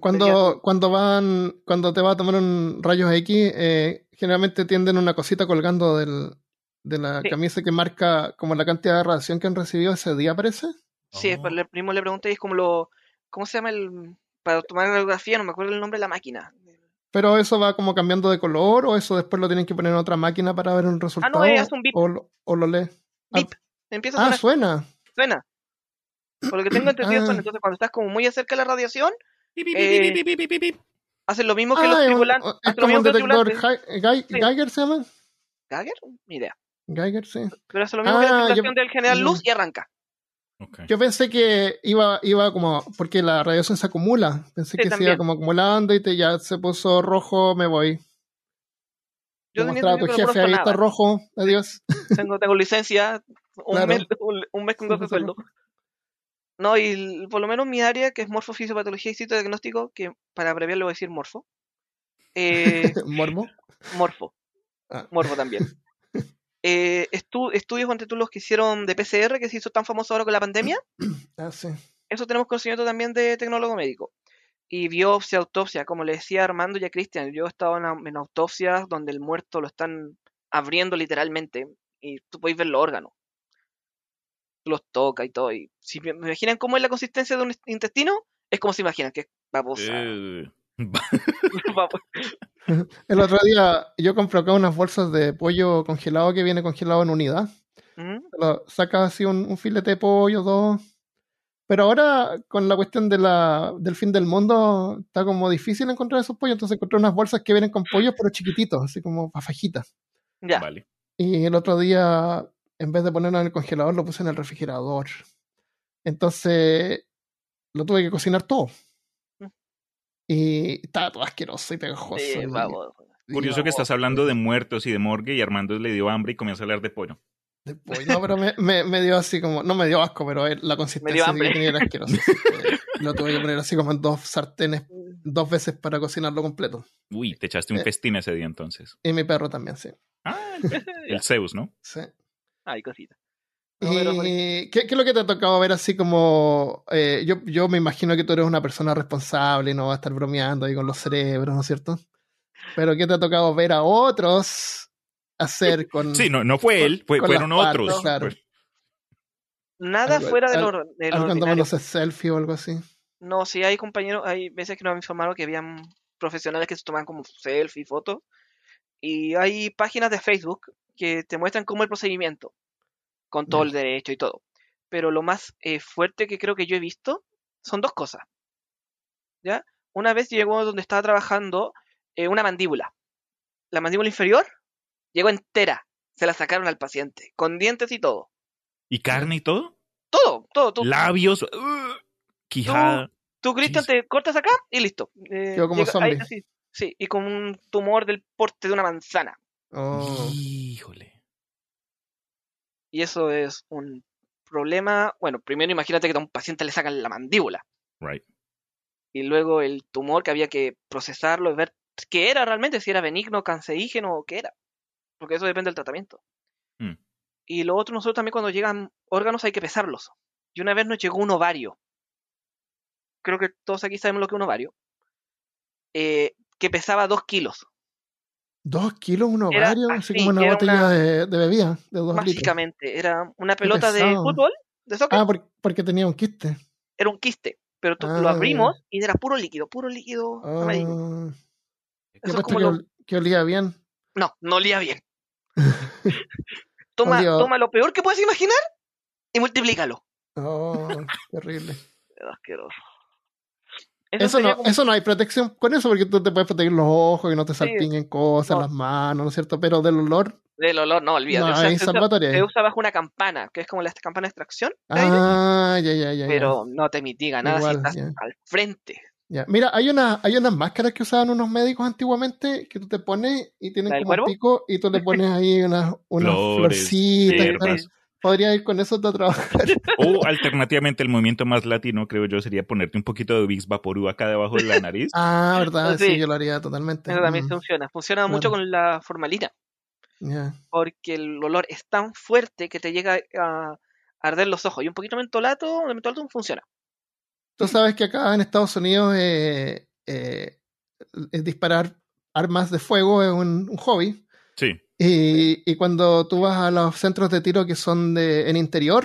Cuando, cuando van, cuando te va a tomar un rayos X, eh, generalmente tienden una cosita colgando del, de la Sí. camisa que marca como la cantidad de radiación que han recibido ese día, parece. Sí, Oh. le, primo le pregunté y es como lo. ¿Cómo se llama el. Para tomar radiografía, no me acuerdo el nombre de la máquina. Pero eso va como cambiando de color o eso después lo tienen que poner en otra máquina para ver un resultado. eh, hace un bip. O lo, o lo lee. Ah, Bip. Empieza a Ah, sonar, suena. suena. Por lo que tengo [CLEARS THROAT] entendido, Ah. suena. Entonces, cuando estás como muy cerca de la radiación, Eh, pi. hacen lo mismo que los Ah, es, un- tripulantes. es lo como mismo un los detector Sí. Geiger se llama. ¿Geiger? Ni idea. Geiger, sí. Pero hace lo mismo que Ah, la yo- tripulación del general Luz y arranca. Yo pensé que iba, iba como, porque la radiación se acumula. Pensé Sí, que se también. iba como acumulando y te, ya se puso rojo, me voy. Yo mostraba a tu entendido que jefe, ahí está rojo, adiós. [LAUGHS] Tengo, tengo licencia, un, Claro. mes, un, un mes con [LAUGHS] goce de Entonces, sueldo. No, y por lo menos mi área, que es morfofisiopatología y citodiagnóstico, que para abreviar le voy a decir morfo. Eh, [LAUGHS] Morbo. morfo. Ah. Morfo también. Eh, estu- estudios entre tú los que hicieron de PCR, que se hizo tan famoso ahora con la pandemia. [CLEARS THROAT] Ah, sí. Eso tenemos conocimiento también de tecnólogo médico. Y biopsia, autopsia, como le decía Armando y a Cristian, yo he estado en, en autopsias donde el muerto lo están abriendo literalmente y tú puedes ver los órganos. Tú los toca y todo. Y si me imaginan cómo es la consistencia de un intestino, es como se imaginan, que es babosa. Eh, [LAUGHS] El otro día yo compré acá unas bolsas de pollo congelado que viene congelado en unidad. Lo- Sacas así un, un filete de pollo, dos. Pero ahora, con la cuestión de la, del fin del mundo, está como difícil encontrar esos pollos. Entonces encontré unas bolsas que vienen con pollos, pero chiquititos, así como fajitas. Ya. Vale. Y el otro día, en vez de ponerlo en el congelador, lo puse en el refrigerador. Entonces, lo tuve que cocinar todo. Y estaba todo asqueroso y pegajoso. Sí, y- Curioso que estás hablando de muertos y de morgue y Armando le dio hambre y comienza a hablar de pollo. de pollo. No, pero me, me, me dio así como, no me dio asco, pero eh, la consistencia hambre. que tenía era asquerosa. [LAUGHS] que lo tuve que poner así como en dos sartenes, dos veces para cocinarlo completo. Uy, te echaste un Eh. festín ese día entonces. Y mi perro también, sí. Ah, el, el [LAUGHS] Zeus, ¿no? sí. Ay, cosita. ¿Y qué, qué es lo que te ha tocado ver así como... eh, yo, yo me imagino que tú eres una persona responsable y no vas a estar bromeando ahí con los cerebros, ¿no es cierto? Pero ¿qué te ha tocado ver a otros hacer [LAUGHS] con... Sí, no, no fue él, fue- fueron patas, otros. claro. Pues, Nada Algo- fuera de al- lo, de lo ordinario. tomándose selfie o algo así. No, sí hay compañeros, hay veces que nos han informado que habían profesionales que se toman como selfie, fotos, y hay páginas de Facebook que te muestran cómo el procedimiento, con todo el derecho y todo. Pero lo más eh, fuerte que creo que yo he visto son dos cosas. ¿Ya? Una vez llegó donde estaba trabajando eh, una mandíbula. La mandíbula inferior llegó entera. Se la sacaron al paciente, con dientes y todo. ¿Y carne y todo? Todo. todo. Tú, labios, uh, quijada. tú Cristian, Jesus. te cortas acá y listo. Eh, Quedó como zombie. así, sí, y con un tumor del porte de una manzana. Oh. Híjole. Y eso es un problema. Bueno, primero imagínate que a un paciente le sacan la mandíbula. Right. Y luego el tumor que había que procesarlo y ver qué era realmente, si era benigno, cancerígeno o qué era. Porque eso depende del tratamiento. Mm. Y lo otro, nosotros también cuando llegan órganos hay que pesarlos. Y una vez nos llegó un ovario. Creo que todos aquí sabemos lo que es un ovario. eh, que pesaba dos kilos. Dos kilos un ovario, así así, como una botella una- de, de bebida de dos litros. Básicamente, era una pelota de fútbol, de soccer, Ah, por- porque tenía un quiste. era un quiste. Pero tú- Ah, lo abrimos y era puro líquido, puro líquido amarillo. Ah, yo Eso es puesto como que, lo- que olía bien. No, no olía bien. [LAUGHS] toma, Olía- toma lo peor que puedes imaginar y multiplícalo. Oh. Es [LAUGHS] asqueroso. Eso no, como- eso no hay protección con eso, porque tú te puedes proteger los ojos, que no te salpinguen cosas, No. las manos, ¿no es cierto? Pero del olor, Del olor, no, olvídate. no O sea, hay se, usa, salvatoria. ahí. se usa bajo una campana, que es como la campana de extracción, Ah, ya, ya, ya. ya. pero no te mitiga nada Igual, si estás ya. al frente. Ya. Mira, hay, una, hay unas máscaras que usaban unos médicos antiguamente que tú te pones y tienen ¿La del como un pico y tú le pones ahí unas, unas Flores, florcitas. Podría ir con eso a trabajar. [LAUGHS] O alternativamente el movimiento más latino, creo yo, sería ponerte un poquito de Vicks Vaporú acá debajo de la nariz. [LAUGHS] Ah, verdad, sí, Sí. yo lo haría totalmente. Eso también Mm, funciona. Funciona mucho con la formalina, porque el olor es tan fuerte que te llega a arder los ojos. Y un poquito de mentolato, de mentolato funciona. Tú sabes que acá en Estados Unidos eh, eh, es disparar armas de fuego es un, un hobby. Sí. Y, y cuando tú vas a los centros de tiro que son de, en interior,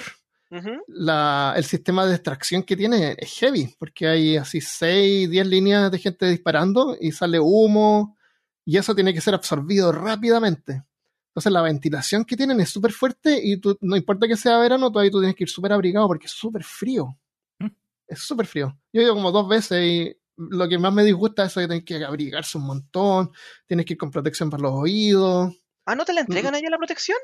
la, el sistema de extracción que tiene es heavy, porque hay así 6, 10 líneas de gente disparando y sale humo, y eso tiene que ser absorbido rápidamente. Entonces la ventilación que tienen es súper fuerte y tú, no importa que sea verano, todavía tú tienes que ir súper abrigado porque es súper frío. Mm. Es súper frío. Yo he ido como dos veces y lo que más me disgusta es que tienes que abrigarse un montón, tienes que ir con protección para los oídos. Ah, ¿no te la entregan allá la protección?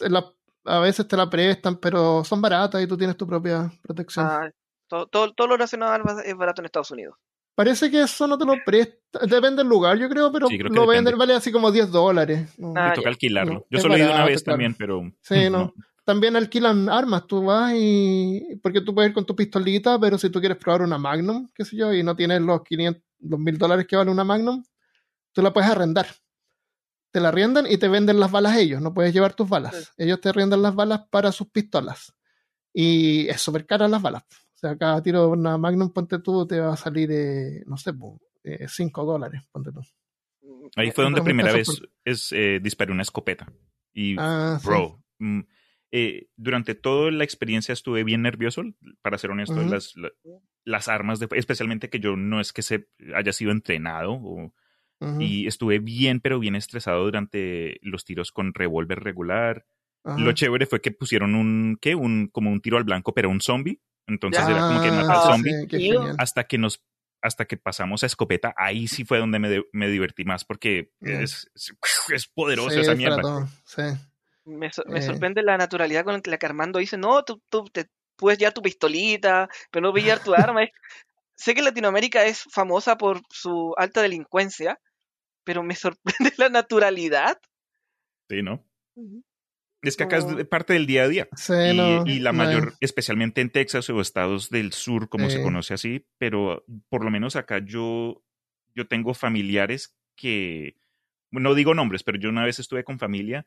La- a veces te la prestan, pero son baratas y tú tienes tu propia protección. Ah, todo, todo, todo lo relacionado a armas es barato en Estados Unidos. Parece que eso no te lo presta. Depende del lugar, yo creo, pero Sí, creo que lo depende. venden, vale así como 10 dólares. No. Ah, Me toca alquilarlo. No, yo solo he ido una vez claro. también, pero. Sí, [LAUGHS] no. También alquilan armas. Tú vas y. Porque tú puedes ir con tu pistolita, pero si tú quieres probar una Magnum, qué sé yo, y no tienes los 500, los mil dólares que vale una Magnum, tú la puedes arrendar. Te la arriendan y te venden las balas ellos. No puedes llevar tus balas. Sí. Ellos te arriendan las balas para sus pistolas. Y es súper cara las balas. O sea, cada tiro de una Magnum, ponte tú, te va a salir, eh, no sé, 5 dólares, ponte tú. Ahí fue donde mil primera vez pesos es, eh, disparé una escopeta. Y, Ah, sí. bro, mm, eh, durante toda la experiencia estuve bien nervioso, para ser honesto, las, la- las armas, de, especialmente que yo no es que se haya sido entrenado, o- Y estuve bien, pero bien estresado durante los tiros con revólver regular. ajá. Lo chévere fue que pusieron un, ¿qué? Un, como un tiro al blanco, pero un zombie. Entonces Ya. era como que matar Ah, zombie. sí. Hasta que nos hasta que pasamos a escopeta, ahí sí fue donde me, de- me divertí más porque Ya. es, es, [LAUGHS] es poderosa Sí, esa mierda. todo, sí. Me, so- me Eh. sorprende la naturalidad con la que Armando dice, no, tú, tú te puedes llevar tu pistolita, pero no llevar tu [LAUGHS] arma. Sé que Latinoamérica es famosa por su alta delincuencia, pero me sorprende la naturalidad. Sí, ¿no? Es que acá es parte del día a día. Sí, y, no, y la mayor, es- especialmente en Texas o estados del sur, como se conoce así, pero por lo menos acá yo, yo tengo familiares que, no digo nombres, pero yo una vez estuve con familia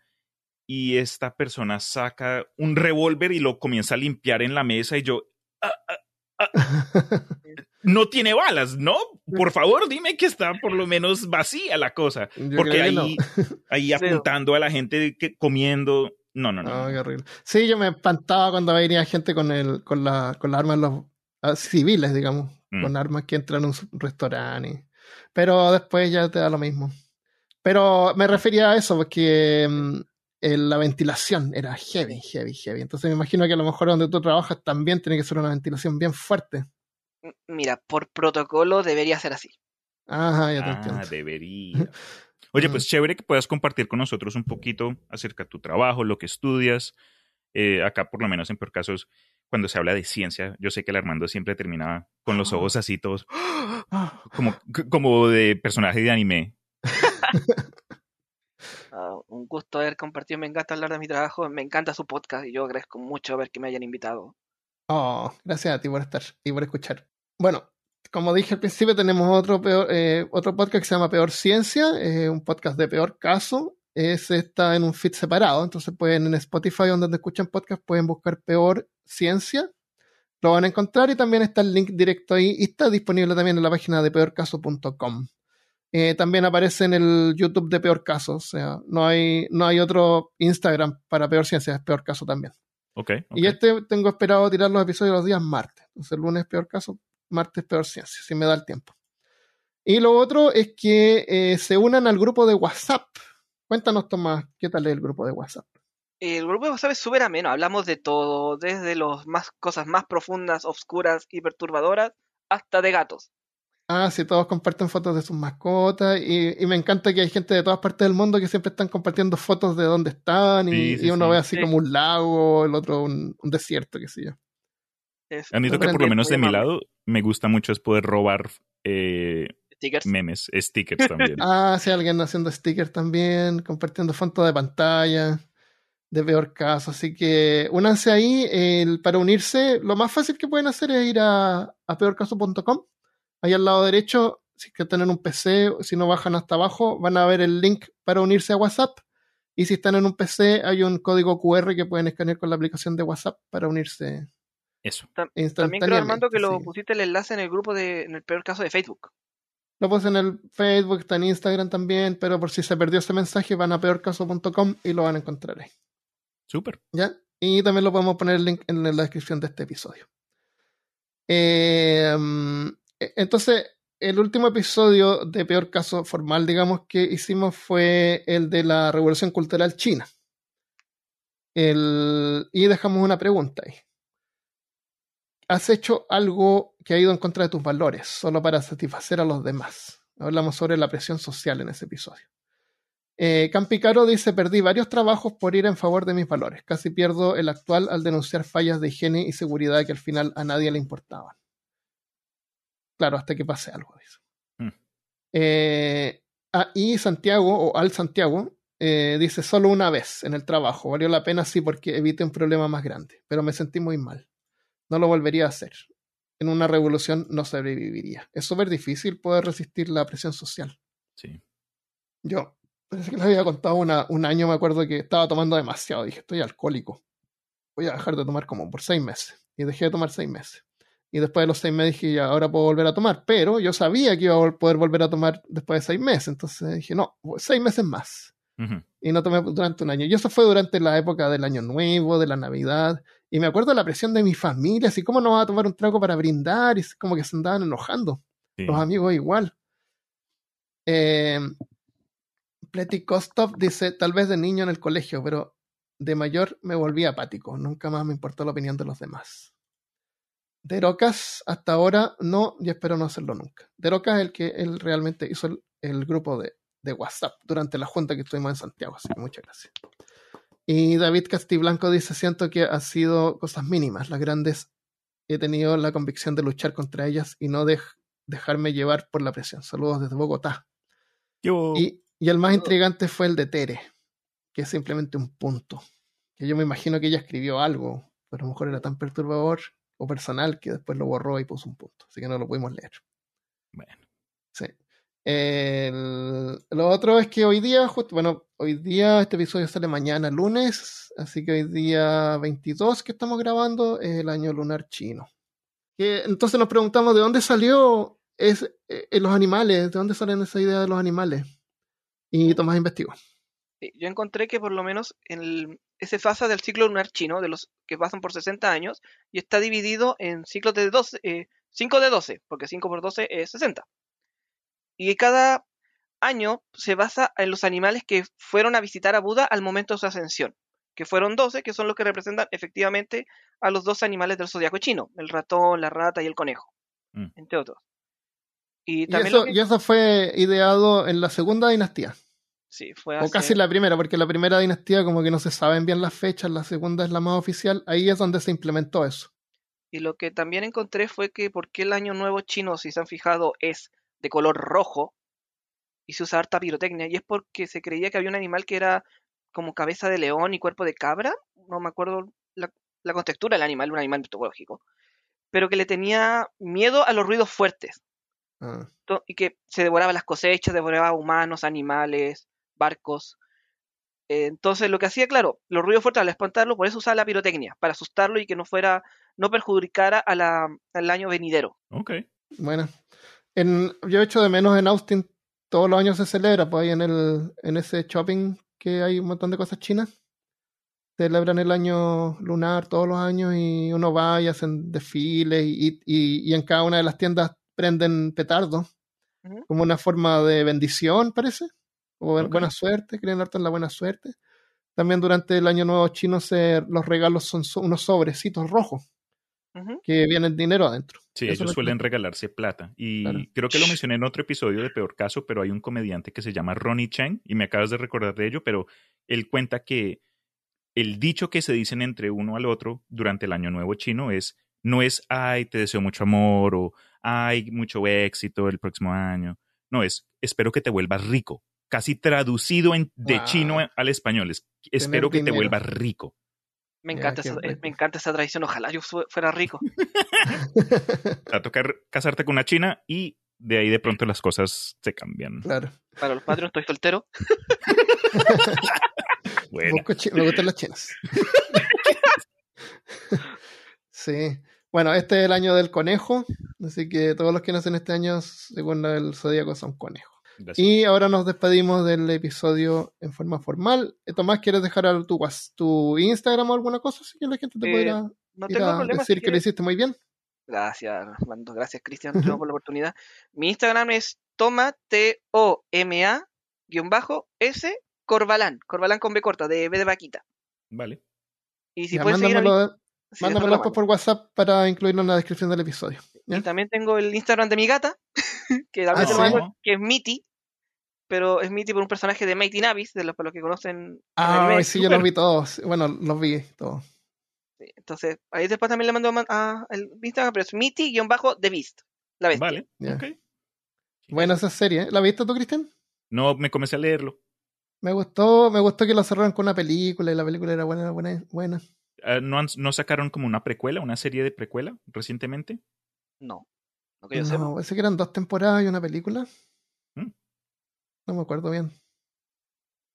y esta persona saca un revólver y lo comienza a limpiar en la mesa y yo, "Ah, ah, ah, [LAUGHS] no tiene balas, ¿no? Por favor, dime que está por lo menos vacía la cosa. Yo Porque no. [LAUGHS] ahí, ahí apuntando a la gente que, comiendo. No, no, no. No. qué horrible. Sí, yo me espantaba cuando venía gente con el, con la, con las armas los ah, civiles, digamos, Mm. con armas que entran a un restaurante. y- Pero después ya te da lo mismo. Pero me refería a eso, porque mm, la ventilación era heavy, heavy, heavy. Entonces me imagino que a lo mejor donde tú trabajas también tiene que ser una ventilación bien fuerte. Mira, por protocolo debería ser así. Ajá, ya te Ah, entiendo. debería. [LAUGHS] Oye, Mm. pues chévere que puedas compartir con nosotros un poquito acerca de tu trabajo, lo que estudias. Eh, acá, por lo menos en peor casos, cuando se habla de ciencia, yo sé que el Armando siempre terminaba con los ojos así todos, [GASPS] como, como de personaje de anime. [LAUGHS] Ah, un gusto haber compartido, me encanta hablar de mi trabajo, me encanta su podcast y yo agradezco mucho ver que me hayan invitado. Oh, gracias a ti por estar y por escuchar. Bueno, como dije al principio, tenemos otro, peor, eh, otro podcast que se llama Peor Ciencia, eh, un podcast de peor caso. Ese está en un feed separado, entonces pueden en Spotify, donde escuchan podcast, pueden buscar Peor Ciencia. Lo van a encontrar y también está el link directo ahí y está disponible también en la página de peorcaso.com. Eh, también aparece en el YouTube de Peor Caso, o sea, no hay, no hay otro Instagram para Peor Ciencia, es Peor Caso también. Okay, Y este tengo esperado tirar los episodios los días martes. Entonces, el lunes peor caso, martes peor ciencia, si me da el tiempo. Y lo otro es que eh, se unan al grupo de WhatsApp. Cuéntanos, Tomás, ¿qué tal es el grupo de WhatsApp? El grupo de WhatsApp es súper ameno, hablamos de todo, desde las más cosas más profundas, oscuras y perturbadoras, hasta de gatos. Ah, sí, todos comparten fotos de sus mascotas y, y, me encanta que hay gente de todas partes del mundo que siempre están compartiendo fotos de dónde están y, Sí, sí, y uno sí. ve así Sí. como un lago, el otro un, un desierto, qué sé yo. Es Admito que por lo menos de mi lado me gusta mucho es poder robar eh, Stickers. memes, stickers también. [LAUGHS] Ah, sí, alguien haciendo stickers también, compartiendo fotos de pantalla, de peor caso. Así que únanse ahí. el- para unirse, lo más fácil que pueden hacer es ir a, a peorcaso.com. Ahí al lado derecho, si es que tienen un PC, si no bajan hasta abajo, van a ver el link para unirse a WhatsApp. Y si están en un PC, hay un código QR que pueden escanear con la aplicación de WhatsApp para unirse Eso. También creo, Armando, que lo sí. pusiste el enlace en el grupo de, en el peor caso de Facebook. Lo puse en el Facebook, está en Instagram también, pero por si se perdió ese mensaje, van a peorcaso.com y lo van a encontrar ahí. Súper. ¿Ya? Y también lo podemos poner el link en la descripción de este episodio. Eh, mm, e- entonces, el último episodio de Peor Caso Formal, digamos, que hicimos fue el de la Revolución Cultural China. El- y dejamos una pregunta ahí. ¿Has hecho algo que ha ido en contra de tus valores solo para satisfacer a los demás? Hablamos sobre la presión social en ese episodio. Eh, Campicaro dice, perdí varios trabajos por ir en favor de mis valores. Casi pierdo el actual al denunciar fallas de higiene y seguridad que al final a nadie le importaban. Claro, hasta que pase algo. Dice. Mm. Eh, y Santiago, o Al Santiago, eh, dice, solo una vez en el trabajo. Valió la pena, sí, porque evité un problema más grande. Pero me sentí muy mal. No lo volvería a hacer. En una revolución no sobreviviría. Es súper difícil poder resistir la presión social. Sí. Yo, parece que les había contado una- un año, me acuerdo que estaba tomando demasiado. Dije, estoy alcohólico. Voy a dejar de tomar como por seis meses. Y dejé de tomar seis meses. Y después de los seis meses dije, ya, ahora puedo volver a tomar. Pero yo sabía que iba a poder volver a tomar después de seis meses. Entonces dije, no, seis meses más. Y no tomé durante un año. Y eso fue durante la época del Año Nuevo, de la Navidad. Y me acuerdo de la presión de mi familia, así como no vas a tomar un trago para brindar, y como que se andaban enojando Sí. los amigos igual. Eh, Pleti Kostov dice, tal vez de niño en el colegio, pero de mayor me volví apático. Nunca más me importó la opinión de los demás. Derocas, hasta ahora no, y espero no hacerlo nunca. Derocas es el que él realmente hizo el, el grupo de, de WhatsApp durante la junta que estuvimos en Santiago, así que muchas gracias. Y David Castiblanco dice, siento que ha sido cosas mínimas, las grandes he tenido la convicción de luchar contra ellas y no dej- dejarme llevar por la presión. Saludos desde Bogotá. Yo. Y, y el más intrigante fue el de Tere, que es simplemente un punto. Que yo me imagino que ella escribió algo, pero a lo mejor era tan perturbador o personal que después lo borró y puso un punto. Así que no lo pudimos leer. Bueno. Sí. El- lo otro es que hoy día, justo, bueno, hoy día este episodio sale mañana lunes, así que hoy día 22 que estamos grabando es el año lunar chino. Entonces nos preguntamos de dónde salió es, eh, los animales, de dónde salen esa idea de los animales. Y Tomás investigó. Yo encontré que por lo menos en el, ese fase del ciclo lunar chino, de los que pasan por 60 años, y está dividido en ciclos de 12, eh, 5 de 12, porque 5 por 12 es 60. Y cada año se basa en los animales que fueron a visitar a Buda al momento de su ascensión, que fueron 12, que son los que representan efectivamente a los 12 animales del zodiaco chino, el ratón, la rata y el conejo, Mm. entre otros. Y Y también eso, lo que- y eso fue ideado en la segunda dinastía. sí, fue O casi la primera, porque la primera dinastía como que no se saben bien las fechas, la segunda es la más oficial, ahí es donde se implementó eso. Y lo que también encontré fue que por qué el año nuevo chino, si se han fijado, es de color rojo y se usa harta pirotecnia. Y es porque se creía que había un animal que era como cabeza de león y cuerpo de cabra. No me acuerdo la, la contextura del animal, un animal mitológico. Pero que le tenía miedo a los ruidos fuertes. Ah, y que se devoraba las cosechas, devoraba humanos, animales, barcos. Entonces lo que hacía, claro, los ruidos fuertes al espantarlo, por eso usaba la pirotecnia, para asustarlo y que no fuera, no perjudicara a la, al año venidero. Ok. bueno. En, yo echo de menos en Austin, todos los años se celebra, pues ahí en, el, en ese shopping que hay un montón de cosas chinas. Celebran el año lunar todos los años y uno va y hacen desfiles y, y, y en cada una de las tiendas prenden petardos como una forma de bendición, parece, o buena suerte, creen harto en la buena suerte. También durante el año nuevo chino se, los regalos son so- unos sobrecitos rojos Que vienen dinero adentro. Sí, Eso ellos lo- suelen regalarse plata. Y Claro. creo que lo mencioné en otro episodio de Peor Caso, pero hay un comediante que se llama Ronnie Chang, y me acabas de recordar de ello, pero él cuenta que el dicho que se dicen entre uno al otro durante el Año Nuevo chino es, no es, ay, te deseo mucho amor, o ay, mucho éxito el próximo año. No, es, espero que te vuelvas rico. Casi traducido en, de Wow. chino al español. Es, espero que te vuelvas rico. Me encanta, esa, eh, me encanta esa tradición. Ojalá yo fu- fuera rico. [LAUGHS] A tocar casarte con una china y de ahí de pronto las cosas se cambian. Claro. Para los patrios estoy soltero. [LAUGHS] Bueno, me gustan las chinas. [LAUGHS] sí. Bueno, este es el año del conejo, así que todos los que nacen este año, según el zodíaco, son conejos. Gracias. Y ahora nos despedimos del episodio en forma formal. Eh, Tomás, ¿quieres dejar al- tu, tu Instagram o alguna cosa? Así que la gente te Eh, pudiera No ir tengo a decir si que lo hiciste muy bien. Gracias, Armando. Gracias, Cristian, por la oportunidad. Mi Instagram es toma, T-O-M-A, guion bajo, S, Corbalán. Corbalán con B corta, de B de vaquita. Vale. Y si Ya, puedes a mándamelo, sí, mándamelo después por WhatsApp para incluirlo en la descripción del episodio. ¿ya? Y también tengo el Instagram de mi gata, [LAUGHS] que también Ah, ¿sí? mando, que es Mitty, pero es Mitty por un personaje de Mighty Navis, de los, para los que conocen. Ah, anime. sí, yo los vi todos. Bueno, los vi todos. Sí, Entonces, ahí después también le mando a, a- el Instagram, pero es Mitty-The Beast, la bestia. Vale. Ok. Buena esa serie. ¿eh? ¿La viste tú, Cristian? No, me comencé a leerlo. Me gustó, me gustó que lo cerraron con una película y la película era buena, buena, buena. Ah, ¿no, han- ¿No sacaron como una precuela, una serie de precuela recientemente? No, no que yo. No, que eran dos temporadas y una película. No me acuerdo bien.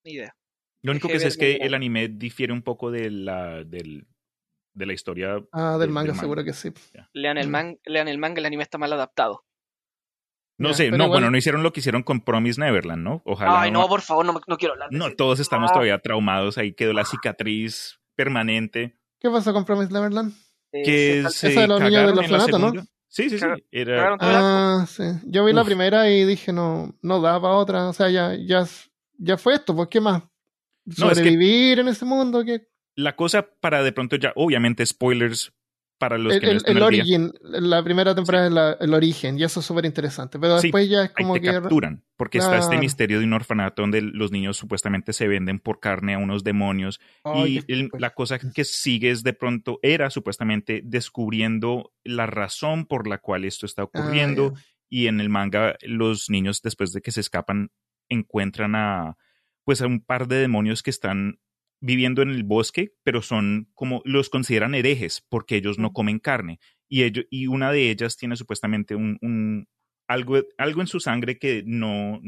Ni idea. Lo único Dejé que sé es que el anime difiere un poco de la, del, de la historia. Ah, del Del- manga, del seguro que sí. Lean el, man, lean el manga, el anime está mal adaptado. No Ya, sé, no, igual- bueno, no hicieron lo que hicieron con Promise Neverland, ¿no? Ojalá. Ay, no, por favor, no, no quiero hablar de No, ese- todos estamos Ah, todavía traumados. Ahí quedó la cicatriz permanente. ¿Qué pasó con Promise Neverland? eh, Que se- se esa de los cagaron en la ¿no? Sí, sí, sí. Era. Ah, sí. Yo vi la primera y dije, no, no daba otra. O sea, ya, ya, ya fue esto, pues, ¿qué más? es que- ¿Sobrevivir en ese mundo? ¿Qué? la cosa para de pronto ya, obviamente, spoilers para los El, que no el, están el al día. origin, la primera temporada es la- el origen, y eso es súper interesante. Pero Sí, después ya es Ahí como te que. capturan, porque está este Claro. misterio de un orfanato donde los niños supuestamente se venden por carne a unos demonios y el- la cosa que sigue es de pronto era supuestamente descubriendo la razón por la cual esto está Ah, ocurriendo y en el manga los niños después de que se escapan encuentran a pues a un par de demonios que están viviendo en el bosque, pero son como los consideran herejes porque ellos no comen carne. Y ellos y una de ellas tiene supuestamente un, un- algo algo en su sangre que no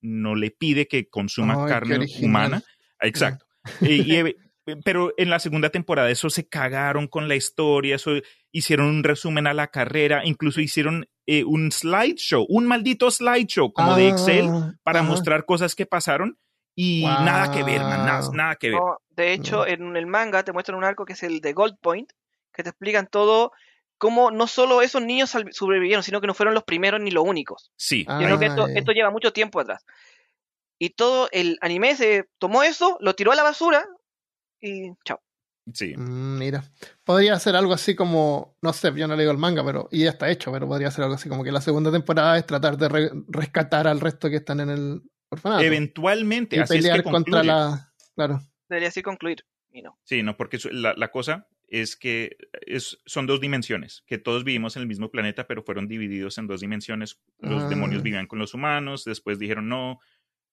no le pide que consuma carne humana. Exacto. Y- y- [LAUGHS] pero en la segunda temporada eso se cagaron con la historia, eso hicieron un resumen a la carrera, incluso hicieron eh, un slideshow, un maldito slideshow como de Excel Ah, para mostrar cosas que pasaron y Wow. nada que ver, man, nada, nada que ver. No, de hecho, en el manga te muestran un arco que es el de Gold Point, que te explican todo, cómo no solo esos niños sobrevivieron, sino que no fueron los primeros ni los únicos. Sí, Ah, Sino que esto, ya. esto lleva mucho tiempo atrás. Y todo el anime se tomó eso, lo tiró a la basura y chao. sí. Mm, Mira, podría ser algo así como, no sé, yo no leo el manga, pero y ya está hecho, pero podría ser algo así como que la segunda temporada es tratar de re- rescatar al resto que están en el orfanato Eventualmente, y así es pelear que contra la, claro, Debería así concluir. Y no. Sí, no, porque la, la cosa es que es, son dos dimensiones, que todos vivimos en el mismo planeta, pero fueron divididos en dos dimensiones. Los Ah. demonios vivían con los humanos, después dijeron no,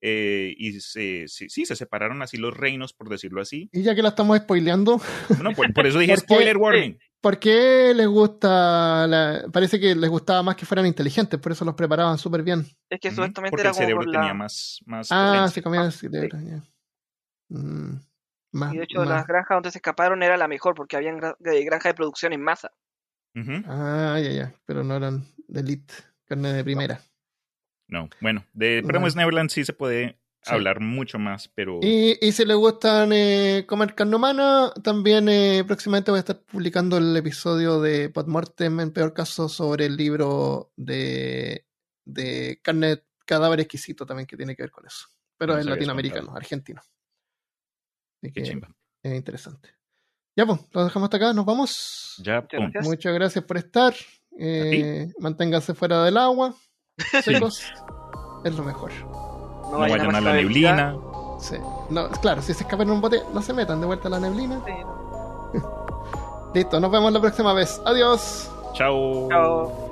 eh, y se, sí, sí, se separaron así los reinos, por decirlo así. Y ya que la estamos spoileando, No, por, por eso [LAUGHS] dije spoiler warning. ¿Por qué les gusta? la- Parece que les gustaba más que fueran inteligentes, por eso los preparaban súper bien. Es que supuestamente Porque era el como cerebro por la- tenía más, más Ah, potencia. se comían el cerebro, ya. Mm, más, Y de hecho, más. las granjas donde se escaparon era la mejor porque habían eh, granjas de producción en masa. Ujú. Ah, ya, ya. Pero no eran de elite, carne de primera. No, bueno, de No. Promised Neverland sí se puede Sí. hablar mucho más, pero Y, y si les gustan eh, comer carne humana, también eh, próximamente voy a estar publicando el episodio de Podmortem, en peor caso, sobre el libro de, de carne cadáver exquisito también que tiene que ver con eso. Pero es latinoamericano, contado. argentino. Así qué que chimba. es interesante. Ya pues, lo dejamos hasta acá, nos vamos. Ya, Muchas pum. gracias. Muchas gracias por estar. Eh, manténganse fuera del agua. [LAUGHS] Secos. es lo mejor. No, no vayan a la neblina. Sí. No, claro, si se escapan en un bote, no se metan de vuelta a la neblina. Sí. [LAUGHS] Listo, nos vemos la próxima vez. Adiós. Chao. Chao.